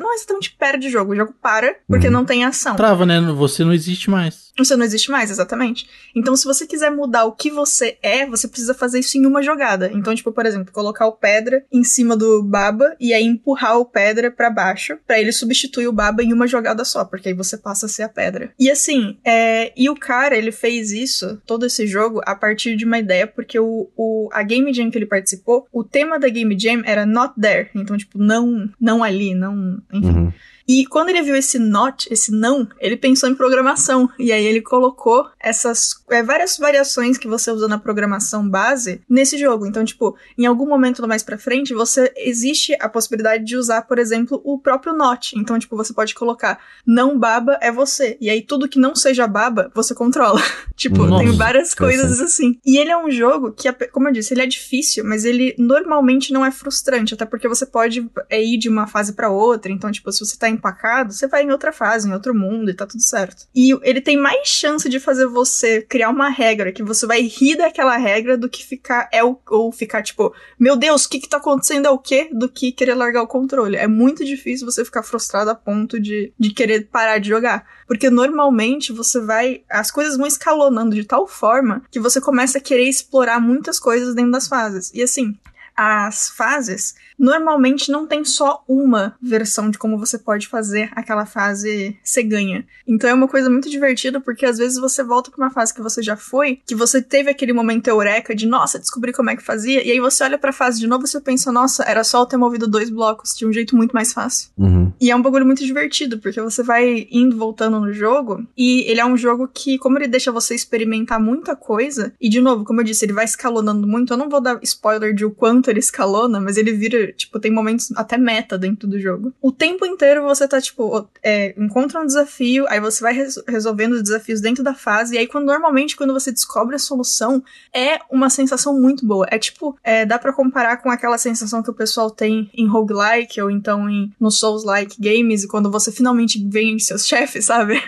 não exatamente perde o jogo. O jogo para porque Uhum. não tem ação. Trava, né? Você não existe mais. Você não existe mais, exatamente. Então, se você quiser mudar o que você é, você precisa fazer isso em uma jogada. Então, tipo, por exemplo, colocar o pedra em cima do baba e aí empurrar o pedra pra baixo, pra ele substituir o baba em uma jogada só, porque aí você passa a ser a pedra. E assim, é... e o cara, ele fez isso, todo esse jogo, a partir de uma ideia, porque o, o, a Game Jam que ele participou, o tema da Game Jam era not there. Então, tipo, não, não ali, não. Enfim. Uhum. E quando ele viu esse not, esse não, ele pensou em programação. E aí ele colocou essas é, várias variações que você usa na programação base nesse jogo. Então, tipo, em algum momento mais pra frente, você existe a possibilidade de usar, por exemplo, o próprio not. Então, tipo, você pode colocar não baba é você. E aí tudo que não seja baba, você controla. [LAUGHS] tipo, Nossa, tem várias coisas assim. E ele é um jogo que, como eu disse, ele é difícil, mas ele normalmente não é frustrante, até porque você pode é, ir de uma fase pra outra. Então, tipo, se você tá empacado, você vai em outra fase, em outro mundo e tá tudo certo. E ele tem mais chance de fazer você criar uma regra que você vai rir daquela regra do que ficar é o, ou ficar tipo, meu Deus, o que que tá acontecendo é o quê? Do que querer largar o controle. É muito difícil você ficar frustrado a ponto de, de querer parar de jogar. Porque normalmente você vai. As coisas vão escalonando de tal forma que você começa a querer explorar muitas coisas dentro das fases. E assim, as fases normalmente não tem só uma versão de como você pode fazer aquela fase ser ganha. Então é uma coisa muito divertida porque às vezes você volta pra uma fase que você já foi, que você teve aquele momento eureka de nossa, descobri como é que fazia, e aí você olha pra fase de novo e você pensa, nossa, era só eu ter movido dois blocos de um jeito muito mais fácil. Uhum. E é um bagulho muito divertido, porque você vai indo voltando no jogo, e ele é um jogo que, como ele deixa você experimentar muita coisa, e de novo, como eu disse, ele vai escalonando muito. Eu não vou dar spoiler de o quanto ele escalona, mas ele vira, tipo, tem momentos até meta dentro do jogo. O tempo inteiro você tá, tipo, é, encontra um desafio, aí você vai res- resolvendo os desafios dentro da fase, e aí quando normalmente quando você descobre a solução, é uma sensação muito boa. É tipo, é, dá pra comparar com aquela sensação que o pessoal tem em roguelike ou então em no Souls-like games, quando você finalmente vence seus [LAUGHS] chefes, sabe?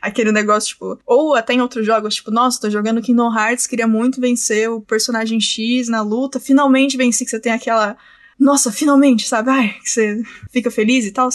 Aquele negócio, tipo, ou até em outros jogos, tipo, nossa, tô jogando Kingdom Hearts, queria muito vencer o personagem X na luta, finalmente venci, que você tem aquela. Nossa, finalmente, sabe? Ai, que você fica feliz e tal.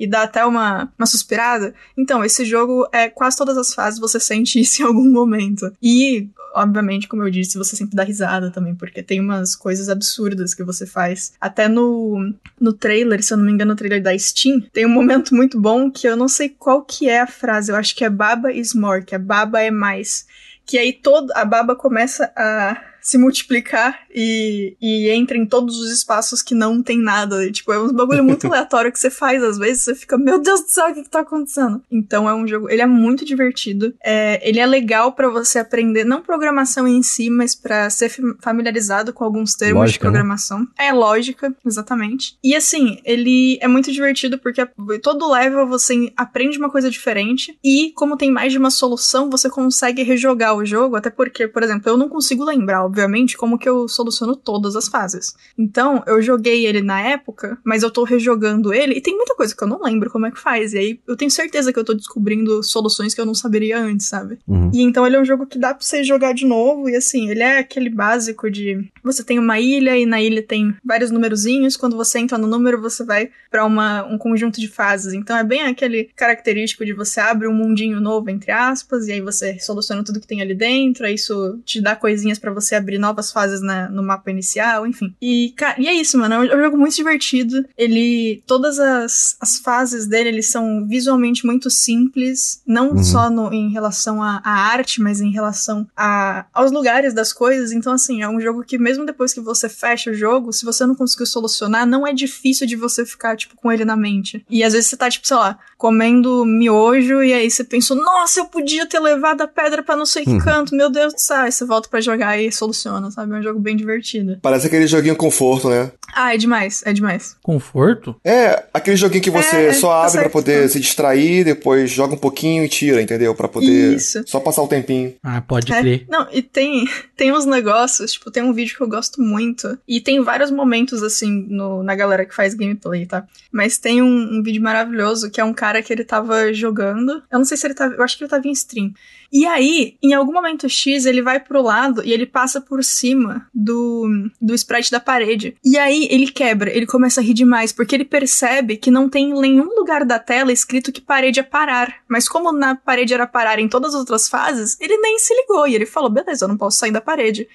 E dá até uma, uma suspirada. Então, esse jogo é quase todas as fases você sente isso em algum momento. E, obviamente, como eu disse, você sempre dá risada também, porque tem umas coisas absurdas que você faz. Até no, no trailer, se eu não me engano, no trailer da Steam, tem um momento muito bom que eu não sei qual que é a frase, eu acho que é Baba is more, que é Baba é mais. Que aí todo, a Baba começa a se multiplicar e, e entra em todos os espaços que não tem nada. E, tipo, é um bagulho muito [LAUGHS] aleatório que você faz às vezes, você fica, meu Deus do céu, o que, que tá acontecendo? Então é um jogo, ele é muito divertido. É, ele é legal para você aprender, não programação em si, mas para ser familiarizado com alguns termos lógica, de né? programação. Né? É lógica, exatamente. E assim, ele é muito divertido porque todo level você aprende uma coisa diferente e como tem mais de uma solução, você consegue rejogar o jogo, até porque, por exemplo, eu não consigo lembrar obviamente, como que eu soluciono todas as fases. Então, eu joguei ele na época, mas eu tô rejogando ele e tem muita coisa que eu não lembro como é que faz. E aí eu tenho certeza que eu tô descobrindo soluções que eu não saberia antes, sabe? Uhum. E então ele é um jogo que dá pra você jogar de novo e assim, ele é aquele básico de você tem uma ilha e na ilha tem vários numerozinhos, quando você entra no número você vai para uma um conjunto de fases. Então é bem aquele característico de você abre um mundinho novo entre aspas e aí você soluciona tudo que tem ali dentro, aí isso te dá coisinhas para você abrir novas fases na, no mapa inicial, enfim. E, cara, e é isso, mano. É um jogo muito divertido. Ele. Todas as, as fases dele, eles são visualmente muito simples. Não uhum. só no, em relação à, arte, mas em relação a, aos lugares das coisas. Então, assim, é um jogo que, mesmo depois que você fecha o jogo, se você não conseguiu solucionar, não é difícil de você ficar, tipo, com ele na mente. E às vezes você tá, tipo, sei lá, comendo miojo e aí você pensou, nossa, eu podia ter levado a pedra para não sei que uhum. canto, meu Deus do céu. Aí você volta para jogar e soluciona funciona, sabe? É um jogo bem divertido. Parece aquele joguinho conforto, né? Ah, é demais, é demais. Conforto? É, aquele joguinho que você é, só abre tá para poder se distrair, depois joga um pouquinho e tira, entendeu? Para poder Isso. só passar o tempinho. Ah, pode é. crer. Não, e tem, [LAUGHS] tem uns negócios, tipo, tem um vídeo que eu gosto muito, e tem vários momentos, assim, no, na galera que faz gameplay, tá? Mas tem um, um vídeo maravilhoso que é um cara que ele tava jogando, eu não sei se ele tava, eu acho que ele tava em stream, e aí, em algum momento X, ele vai pro lado e ele passa por cima do, do sprite da parede. E aí ele quebra, ele começa a rir demais, porque ele percebe que não tem em nenhum lugar da tela escrito que parede é parar. Mas como na parede era parar em todas as outras fases, ele nem se ligou e ele falou: beleza, eu não posso sair da parede.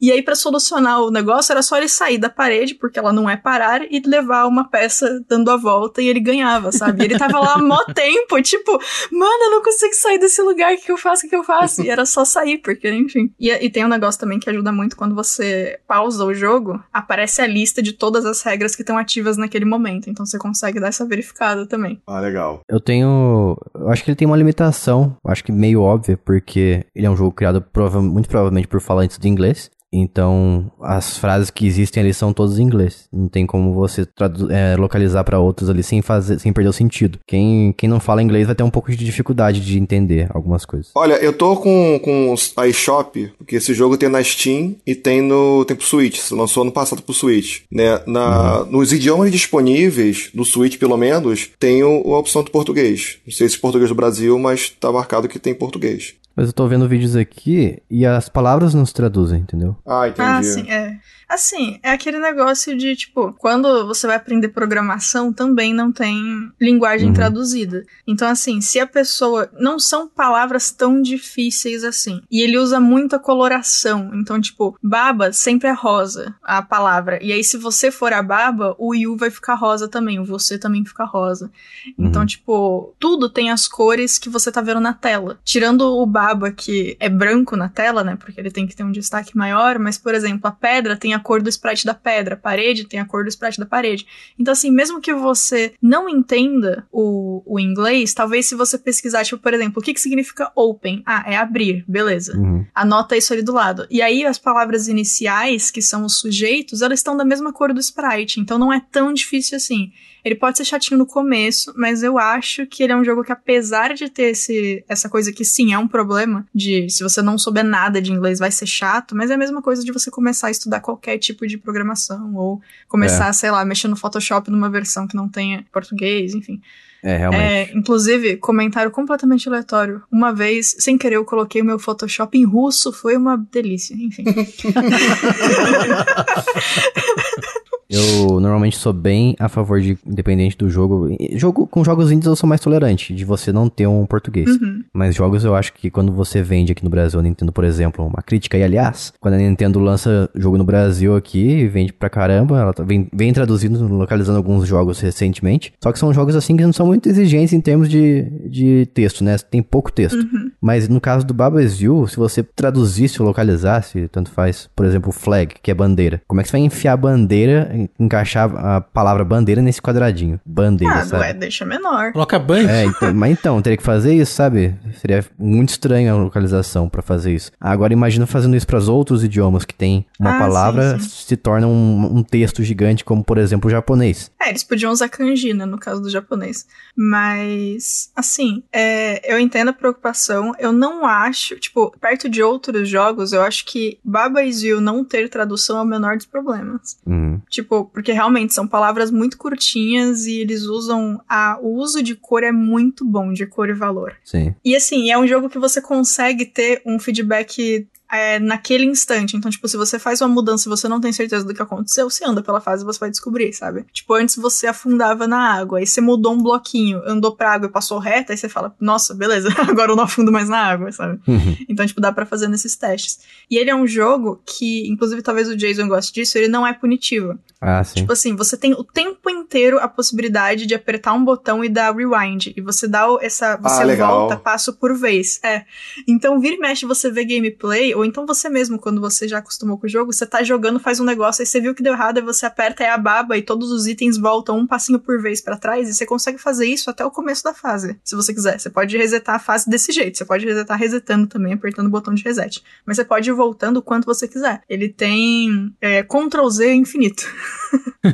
E aí, para solucionar o negócio, era só ele sair da parede, porque ela não é parar, e levar uma peça dando a volta e ele ganhava, sabe? E ele tava lá mó [LAUGHS] tempo, tipo, mano, eu não consigo sair desse lugar, o que eu faço, o que eu faço? E era só sair, porque, enfim. E, e tem um negócio também que ajuda muito quando você pausa o jogo, aparece a lista de todas as regras que estão ativas naquele momento. Então você consegue dar essa verificada também. Ah, legal. Eu tenho. Eu acho que ele tem uma limitação, acho que meio óbvia, porque ele é um jogo criado prova... muito provavelmente por falantes de inglês. Então, as frases que existem ali são todas em inglês. Não tem como você é, localizar para outros ali sem fazer, sem perder o sentido. Quem, quem não fala inglês vai ter um pouco de dificuldade de entender algumas coisas. Olha, eu tô com, com a eShop, porque esse jogo tem na Steam e tem no tem pro Switch. Se lançou ano passado pro Switch. Né? Na, uhum. Nos idiomas disponíveis, do Switch pelo menos, tem o, a opção do português. Não sei se português do Brasil, mas tá marcado que tem português. Mas eu tô vendo vídeos aqui e as palavras não se traduzem, entendeu? Ah, entendi. Ah, sim, é. Assim, é aquele negócio de, tipo, quando você vai aprender programação, também não tem linguagem uhum. traduzida. Então, assim, se a pessoa. Não são palavras tão difíceis assim. E ele usa muita coloração. Então, tipo, baba sempre é rosa, a palavra. E aí, se você for a baba, o you vai ficar rosa também. O você também fica rosa. Então, uhum. tipo, tudo tem as cores que você tá vendo na tela. Tirando o baba, que é branco na tela, né? Porque ele tem que ter um destaque maior. Mas, por exemplo, a pedra tem a a cor do sprite da pedra, a parede tem a cor do sprite da parede. Então, assim, mesmo que você não entenda o, o inglês, talvez se você pesquisar, tipo, por exemplo, o que, que significa open? Ah, é abrir, beleza. Uhum. Anota isso ali do lado. E aí, as palavras iniciais, que são os sujeitos, elas estão da mesma cor do sprite, então não é tão difícil assim. Ele pode ser chatinho no começo, mas eu acho que ele é um jogo que, apesar de ter esse, essa coisa que sim é um problema, de se você não souber nada de inglês vai ser chato, mas é a mesma coisa de você começar a estudar qualquer tipo de programação, ou começar, é. sei lá, mexer no Photoshop numa versão que não tenha português, enfim. É, realmente. É, inclusive, comentário completamente aleatório. Uma vez, sem querer, eu coloquei o meu Photoshop em russo, foi uma delícia, enfim. [LAUGHS] Eu normalmente sou bem a favor de, independente do jogo. Jogo com jogos indies eu sou mais tolerante, de você não ter um português. Uhum. Mas jogos eu acho que quando você vende aqui no Brasil, a Nintendo, por exemplo, uma crítica, e aliás, quando a Nintendo lança jogo no Brasil aqui, vende pra caramba, ela tá- vem, vem traduzindo, localizando alguns jogos recentemente. Só que são jogos assim que não são muito exigentes em termos de, de texto, né? Tem pouco texto. Mas no caso do Baba Is You, se você traduzisse ou localizasse, tanto faz, por exemplo, flag, que é bandeira. Como é que você vai enfiar a bandeira, encaixar a palavra bandeira nesse quadradinho? Bandeira, Ah, sabe? ué, deixa menor. Coloca Band. É, então, [LAUGHS] mas então, teria que fazer isso, sabe? Seria muito estranho a localização pra fazer isso. Agora imagina fazendo isso pros outros idiomas que tem uma Ah, palavra sim, sim. se torna um, um texto gigante, como por exemplo o japonês. É, eles podiam usar kanji, né, no caso do japonês. Mas, assim, é, eu entendo a preocupação. Eu não acho, tipo, perto de outros jogos, eu acho que Baba Is You não ter tradução é o menor dos problemas. Hum, Tipo, porque realmente são palavras muito curtinhas e eles usam. A, o uso de cor é muito bom, de cor e valor. sim. E assim, é um jogo que você consegue ter um feedback é, naquele instante. Então, tipo, se você faz uma mudança e você não tem certeza do que aconteceu, você anda pela fase e você vai descobrir, sabe? Tipo, antes você afundava na água, aí você mudou um bloquinho, andou pra água e passou reto, aí você fala, nossa, beleza, [LAUGHS] agora eu não afundo mais na água, sabe? Uhum. Então, tipo, dá pra fazer nesses testes. E ele é um jogo que, inclusive, talvez o Jason goste disso, ele não é punitivo. Ah, sim. Tipo assim, você tem o tempo inteiro a possibilidade de apertar um botão e dar rewind. E você dá essa. Você legal. volta passo por vez. É. Então, vira e mexe, você vê gameplay, ou então você mesmo, quando você já acostumou com o jogo, você tá jogando, faz um negócio, aí você viu que deu errado, aí você aperta aí a baba e todos os itens voltam um passinho por vez pra trás, e você consegue fazer isso até o começo da fase, se você quiser. Você pode resetar a fase desse jeito, você pode resetar resetando também, apertando o botão de reset. Mas você pode ir voltando o quanto você quiser. Ele tem é, Ctrl Z infinito. [LAUGHS]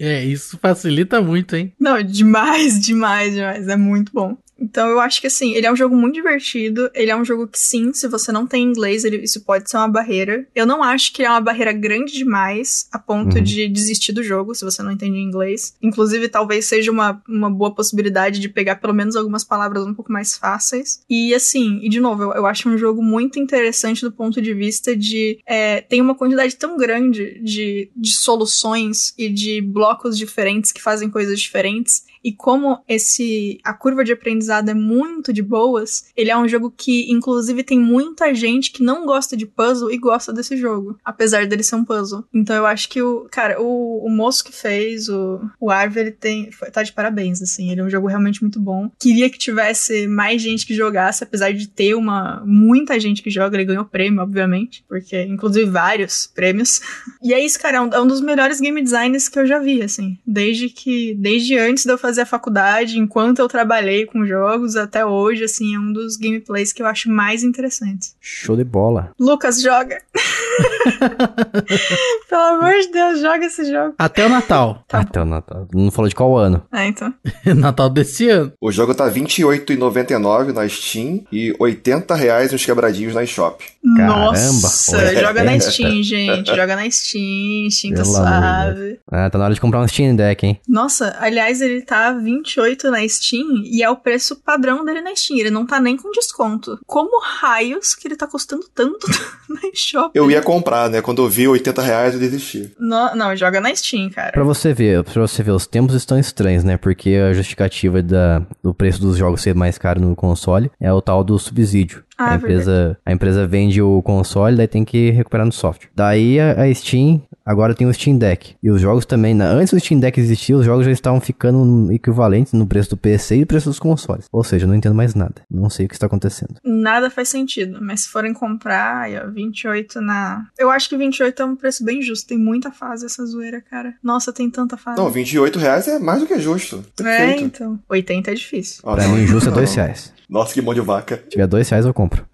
É, isso facilita muito, hein? Não, demais, [LAUGHS] demais, demais. É muito bom. Então eu acho que assim, ele é um jogo muito divertido. Ele é um jogo que sim, se você não tem inglês, ele- isso pode ser uma barreira. Eu não acho que é uma barreira grande demais a ponto Uhum. de desistir do jogo, se você não entende inglês. Inclusive, talvez seja uma, uma boa possibilidade de pegar pelo menos algumas palavras um pouco mais fáceis. E assim, e de novo, eu, eu acho um jogo muito interessante do ponto de vista de é, tem uma quantidade tão grande de, de soluções e de blocos diferentes que fazem coisas diferentes. E como esse a curva de aprendizado é muito de boas, ele é um jogo que, inclusive, tem muita gente que não gosta de puzzle e gosta desse jogo, apesar dele ser um puzzle. Então eu acho que o. Cara, o, o moço que fez, o, o Arve, ele tem. foi- tá de parabéns, assim. Ele é um jogo realmente muito bom. Queria que tivesse mais gente que jogasse, apesar de ter uma. muita gente que joga, ele ganhou prêmio, obviamente. Porque, inclusive, vários prêmios. [LAUGHS] E é isso, cara, é um, é um dos melhores game designs que eu já vi, assim. Desde que. Desde antes de eu fazer a faculdade, enquanto eu trabalhei com jogos, até hoje, assim, é um dos gameplays que eu acho mais interessantes. Show de bola. Lucas, joga! [LAUGHS] [LAUGHS] Pelo amor de Deus, joga esse jogo. Até o Natal. Tá Até o Natal. Não falou de qual ano. Ah, então. [LAUGHS] Natal desse ano. O jogo tá R$ 28,99 na Steam e 80 reais nos quebradinhos na eShop. Caramba, Nossa, olha. joga na Steam, gente. Joga na Steam, Steam tá suave. Ah, tá na hora de comprar um Steam Deck, hein? Nossa, aliás, ele tá 28 na Steam e é o preço padrão dele na Steam. Ele não tá nem com desconto. Como raios que ele tá custando tanto [LAUGHS] na eShop? Eu ia comprar, né? Quando eu vi 80 reais, eu desisti. Não, não, joga na Steam, cara. Pra você ver, pra você ver, os tempos estão estranhos, né? Porque a justificativa da, do preço dos jogos ser mais caro no console é o tal do subsídio. Ah, a, é empresa, a empresa vende o console, daí tem que recuperar no software. Daí a, a Steam agora tem o Steam Deck. E os jogos também, na- antes do Steam Deck existir, os jogos já estavam ficando equivalentes no preço do PC e no preço dos consoles. Ou seja, eu não entendo mais nada. Não sei o que está acontecendo. Nada faz sentido, mas se forem comprar, aí, ó, 28 na. Eu acho que 28 é um preço bem justo. Tem muita fase essa zoeira, cara. Nossa, tem tanta fase. Não, 28 reais é mais do que justo. é, Perfeito. então. 80 é difícil. Ah, Pra mim, justo é Não. dois reais. Nossa, que mão de vaca. Se tiver dois reais, eu compro.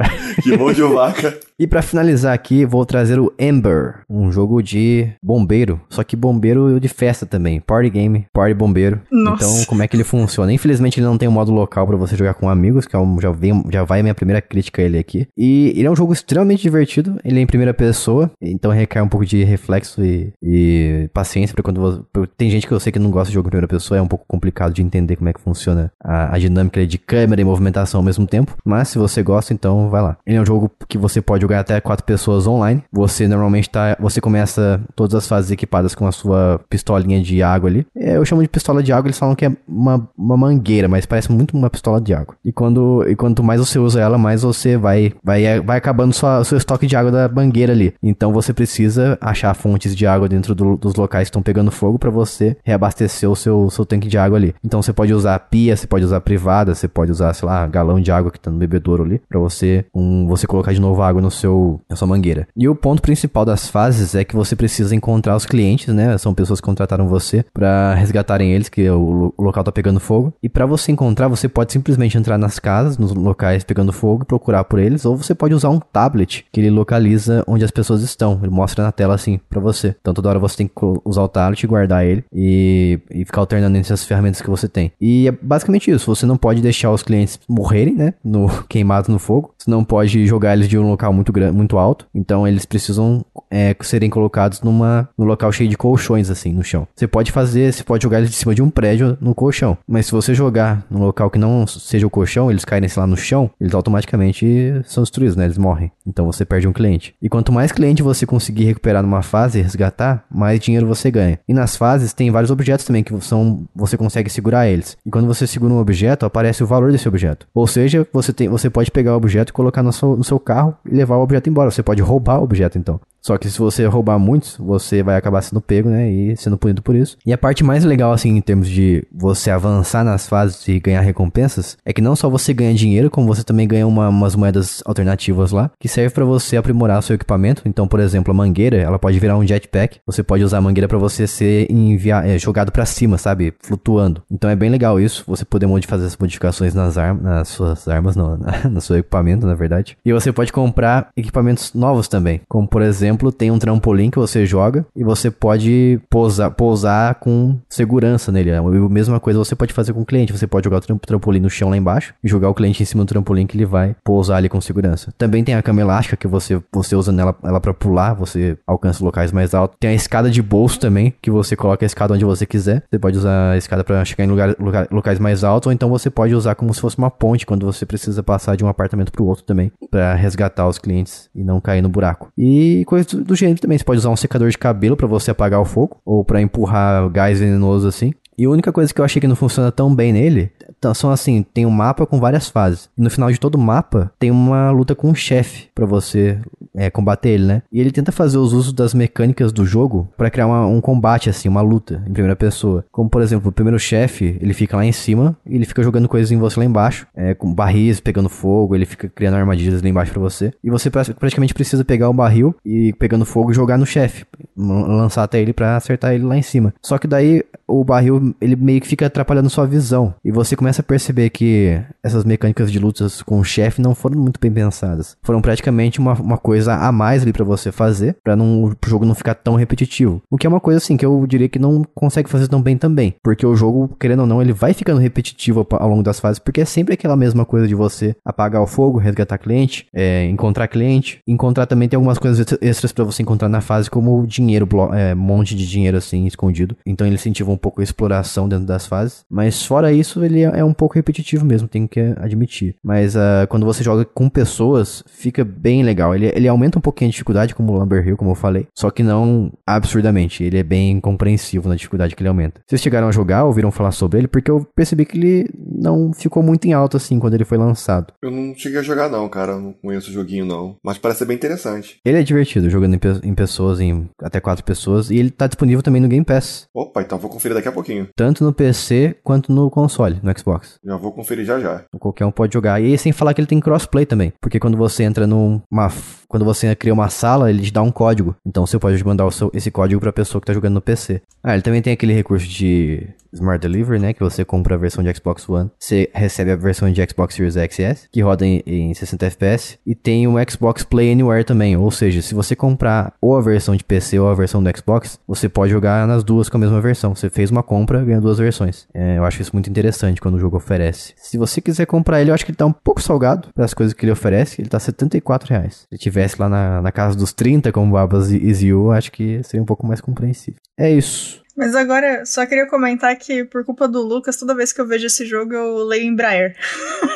Que mão de vaca. [LAUGHS] E pra finalizar aqui, vou trazer o Ember, um jogo de bombeiro, só que bombeiro de festa também, party game, party bombeiro. Nossa. Então, como é que ele funciona? Infelizmente ele não tem um modo local pra você jogar com amigos, que é um, já, vem, já vai a minha primeira crítica a ele aqui. E ele é um jogo extremamente divertido, ele é em primeira pessoa, então requer um pouco de reflexo e, e paciência para quando você... Tem gente que eu sei que não gosta de jogo em primeira pessoa, é um pouco complicado de entender como é que funciona a, a dinâmica de câmera e movimentação ao mesmo tempo, mas se você gosta, então vai lá. Ele é um jogo que você pode jogar até quatro pessoas online. Você normalmente tá. Você começa todas as fases equipadas com a sua pistolinha de água ali. É, eu chamo de pistola de água, eles falam que é uma, uma mangueira, mas parece muito uma pistola de água. E quando e quanto mais você usa ela, mais você vai vai, vai acabando sua, seu estoque de água da mangueira ali. Então você precisa achar fontes de água dentro do, dos locais que estão pegando fogo para você reabastecer o seu, seu tanque de água ali. Então você pode usar pia, você pode usar privada, você pode usar, sei lá, galão de água que tá no bebedouro ali, para você um, você colocar de novo água no seu na sua mangueira. E o ponto principal das fases é que você precisa encontrar os clientes, né? São pessoas que contrataram você para resgatarem eles, que o, o local tá pegando fogo. E para você encontrar, você pode simplesmente entrar nas casas, nos locais pegando fogo, procurar por eles, ou você pode usar um tablet que ele localiza onde as pessoas estão. Ele mostra na tela assim para você. Então toda hora você tem que usar o tablet, guardar ele e, e ficar alternando entre as ferramentas que você tem. E é basicamente isso. Você não pode deixar os clientes morrerem, né? No, [LAUGHS] queimados no fogo. Você não pode jogar eles de um local muito grande, muito alto. Então eles precisam é, serem colocados numa, num local cheio de colchões assim no chão. Você pode fazer, você pode jogar eles de cima de um prédio no colchão. Mas se você jogar num local que não seja o colchão, eles caírem lá no chão, eles automaticamente são destruídos, né? Eles morrem. Então você perde um cliente. E quanto mais cliente você conseguir recuperar numa fase e resgatar, mais dinheiro você ganha. E nas fases tem vários objetos também que são você consegue segurar eles. E quando você segura um objeto, aparece o valor desse objeto. Ou seja, você tem você pode pegar o objeto e colocar no seu, no seu carro e levar o objeto embora. Você pode roubar o objeto então. Só que se você roubar muitos, você vai acabar sendo pego, né? E sendo punido por isso. E a parte mais legal, assim, em termos de você avançar nas fases e ganhar recompensas, é que não só você ganha dinheiro, como você também ganha uma, umas moedas alternativas lá, que serve para você aprimorar seu equipamento. Então, por exemplo, a mangueira, ela pode virar um jetpack. Você pode usar a mangueira para você ser envia é, jogado para cima, sabe? Flutuando. Então é bem legal isso, você poder fazer as modificações nas, armas, nas suas armas, não, [LAUGHS] no seu equipamento, na verdade. E você pode comprar equipamentos novos também, como por exemplo, exemplo, tem um trampolim que você joga e você pode pousar, pousar com segurança nele. A mesma coisa você pode fazer com o cliente. Você pode jogar o trampolim no chão lá embaixo e jogar o cliente em cima do trampolim que ele vai pousar ali com segurança. Também tem a cama elástica que você, você usa nela ela para pular, você alcança locais mais altos. Tem a escada de bolso também, que você coloca a escada onde você quiser. Você pode usar a escada para chegar em lugar, lugar, locais mais altos, ou então você pode usar como se fosse uma ponte quando você precisa passar de um apartamento para o outro também, para resgatar os clientes e não cair no buraco. E coisa do, do gênero também. Você pode usar um secador de cabelo para você apagar o fogo ou para empurrar gás venenoso assim. E a única coisa que eu achei que não funciona tão bem nele são assim, tem um mapa com várias fases. E no final de todo mapa tem uma luta com um chefe para você é, combater ele, né? E ele tenta fazer os usos das mecânicas do jogo para criar uma, um combate assim, uma luta em primeira pessoa. Como por exemplo, o primeiro chefe, ele fica lá em cima e ele fica jogando coisas em você lá embaixo, é, com barris pegando fogo, ele fica criando armadilhas lá embaixo para você. E você praticamente precisa pegar o barril e pegando fogo jogar no chefe, lançar até ele para acertar ele lá em cima. Só que daí o barril ele meio que fica atrapalhando sua visão e você começa a perceber que essas mecânicas de lutas com o chefe não foram muito bem pensadas. Foram praticamente uma, uma coisa a mais ali para você fazer, para o jogo não ficar tão repetitivo. O que é uma coisa assim que eu diria que não consegue fazer tão bem também, porque o jogo, querendo ou não, ele vai ficando repetitivo ao longo das fases, porque é sempre aquela mesma coisa de você apagar o fogo, resgatar cliente, é, encontrar cliente, encontrar também tem algumas coisas extras para você encontrar na fase, como dinheiro, é, monte de dinheiro assim escondido. Então ele incentiva um pouco a exploração dentro das fases, mas fora isso ele é é um pouco repetitivo mesmo, tenho que admitir. Mas uh, quando você joga com pessoas, fica bem legal. Ele, ele aumenta um pouquinho a dificuldade, como o Lumber Hill, como eu falei. Só que não absurdamente. Ele é bem compreensivo na dificuldade que ele aumenta. Vocês chegaram a jogar, ouviram falar sobre ele? Porque eu percebi que ele não ficou muito em alta assim quando ele foi lançado. Eu não cheguei a jogar não, cara. Eu não conheço o joguinho não. Mas parece ser bem interessante. Ele é divertido, jogando em, pe em pessoas, em até quatro pessoas. E ele tá disponível também no Game Pass. Opa, então vou conferir daqui a pouquinho. Tanto no PC quanto no console, no Xbox. Já vou conferir já já. Qualquer um pode jogar. E sem falar que ele tem crossplay também. Porque quando você entra numa. Quando você cria uma sala, ele te dá um código. Então você pode mandar o seu, esse código pra pessoa que tá jogando no PC. Ah, ele também tem aquele recurso de Smart Delivery, né? Que você compra a versão de Xbox One, você recebe a versão de Xbox Series X e S, que roda em, em 60 FPS. E tem o Xbox Play Anywhere também. Ou seja, se você comprar ou a versão de PC ou a versão do Xbox, você pode jogar nas duas com a mesma versão. Você fez uma compra, ganha duas versões. É, eu acho isso muito interessante quando o jogo oferece. Se você quiser comprar ele, eu acho que ele tá um pouco salgado para as coisas que ele oferece. Ele tá 74 reais. Se ele tivesse lá na, na casa dos 30, como Babas e You, acho que seria um pouco mais compreensível. É isso. Mas agora, só queria comentar que por culpa do Lucas, toda vez que eu vejo esse jogo, eu leio Embraer.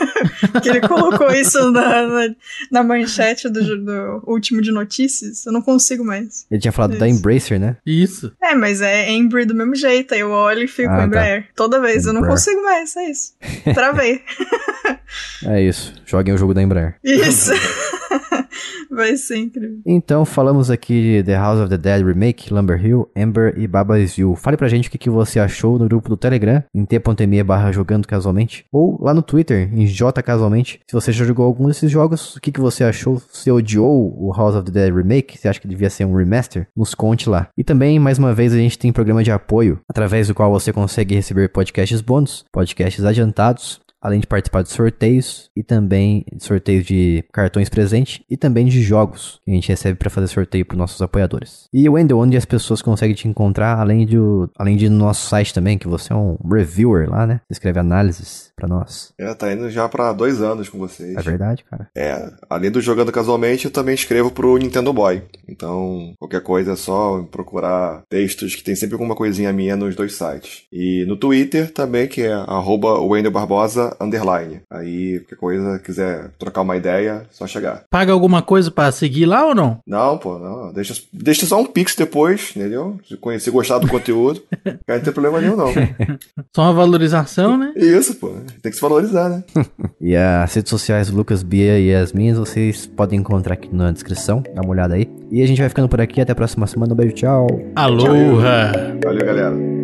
[LAUGHS] que ele colocou isso na, na, na manchete do, do, último de notícias. Eu não consigo mais. Ele tinha falado isso. da Embracer, né? Isso. É, mas é Embry do mesmo jeito. Aí eu olho e fico ah, tá. Embraer. Tá. Toda vez. Embraer. Eu não consigo mais. É isso. Travei. [LAUGHS] é isso. Joguem o jogo da Embraer. Isso. [LAUGHS] Vai ser incrível. Então, falamos aqui de The House of the Dead Remake, Lumber Hill, Ember e Baba You. Fale pra gente o que, que você achou no grupo do Telegram, em t.me barra jogando casualmente, ou lá no Twitter, em jcasualmente. Se você já jogou algum desses jogos, o que, que você achou? Se odiou o House of the Dead Remake? Você acha que devia ser um remaster? Nos conte lá. E também, mais uma vez, a gente tem programa de apoio, através do qual você consegue receber podcasts bônus, podcasts adiantados, além de participar de sorteios e também sorteios de cartões presente e também de jogos que a gente recebe para fazer sorteio para nossos apoiadores. E o Wendel, onde as pessoas conseguem te encontrar, além de, além de no nosso site também, que você é um reviewer lá, né? Você escreve análises para nós. É, tá indo já para dois anos com vocês. É verdade, cara. É, além do Jogando Casualmente, eu também escrevo pro Nintendo Boy. Então, qualquer coisa é só procurar textos que tem sempre alguma coisinha minha nos dois sites. E no Twitter também, que é arroba Wendel Barbosa underline. Aí, qualquer coisa, quiser trocar uma ideia, só chegar. Paga alguma coisa para seguir lá ou não? Não, pô, não. Deixa, deixa só um pix depois, entendeu? Se conhecer, gostar do conteúdo, [LAUGHS] não tem problema nenhum, não. Só uma valorização, né? Isso, pô. Tem que se valorizar, né? [LAUGHS] e as redes sociais do Lucas Bia e as minhas, vocês podem encontrar aqui na descrição. Dá uma olhada aí. E a gente vai ficando por aqui. Até a próxima semana. Um beijo, tchau. Aloha! Valeu, galera.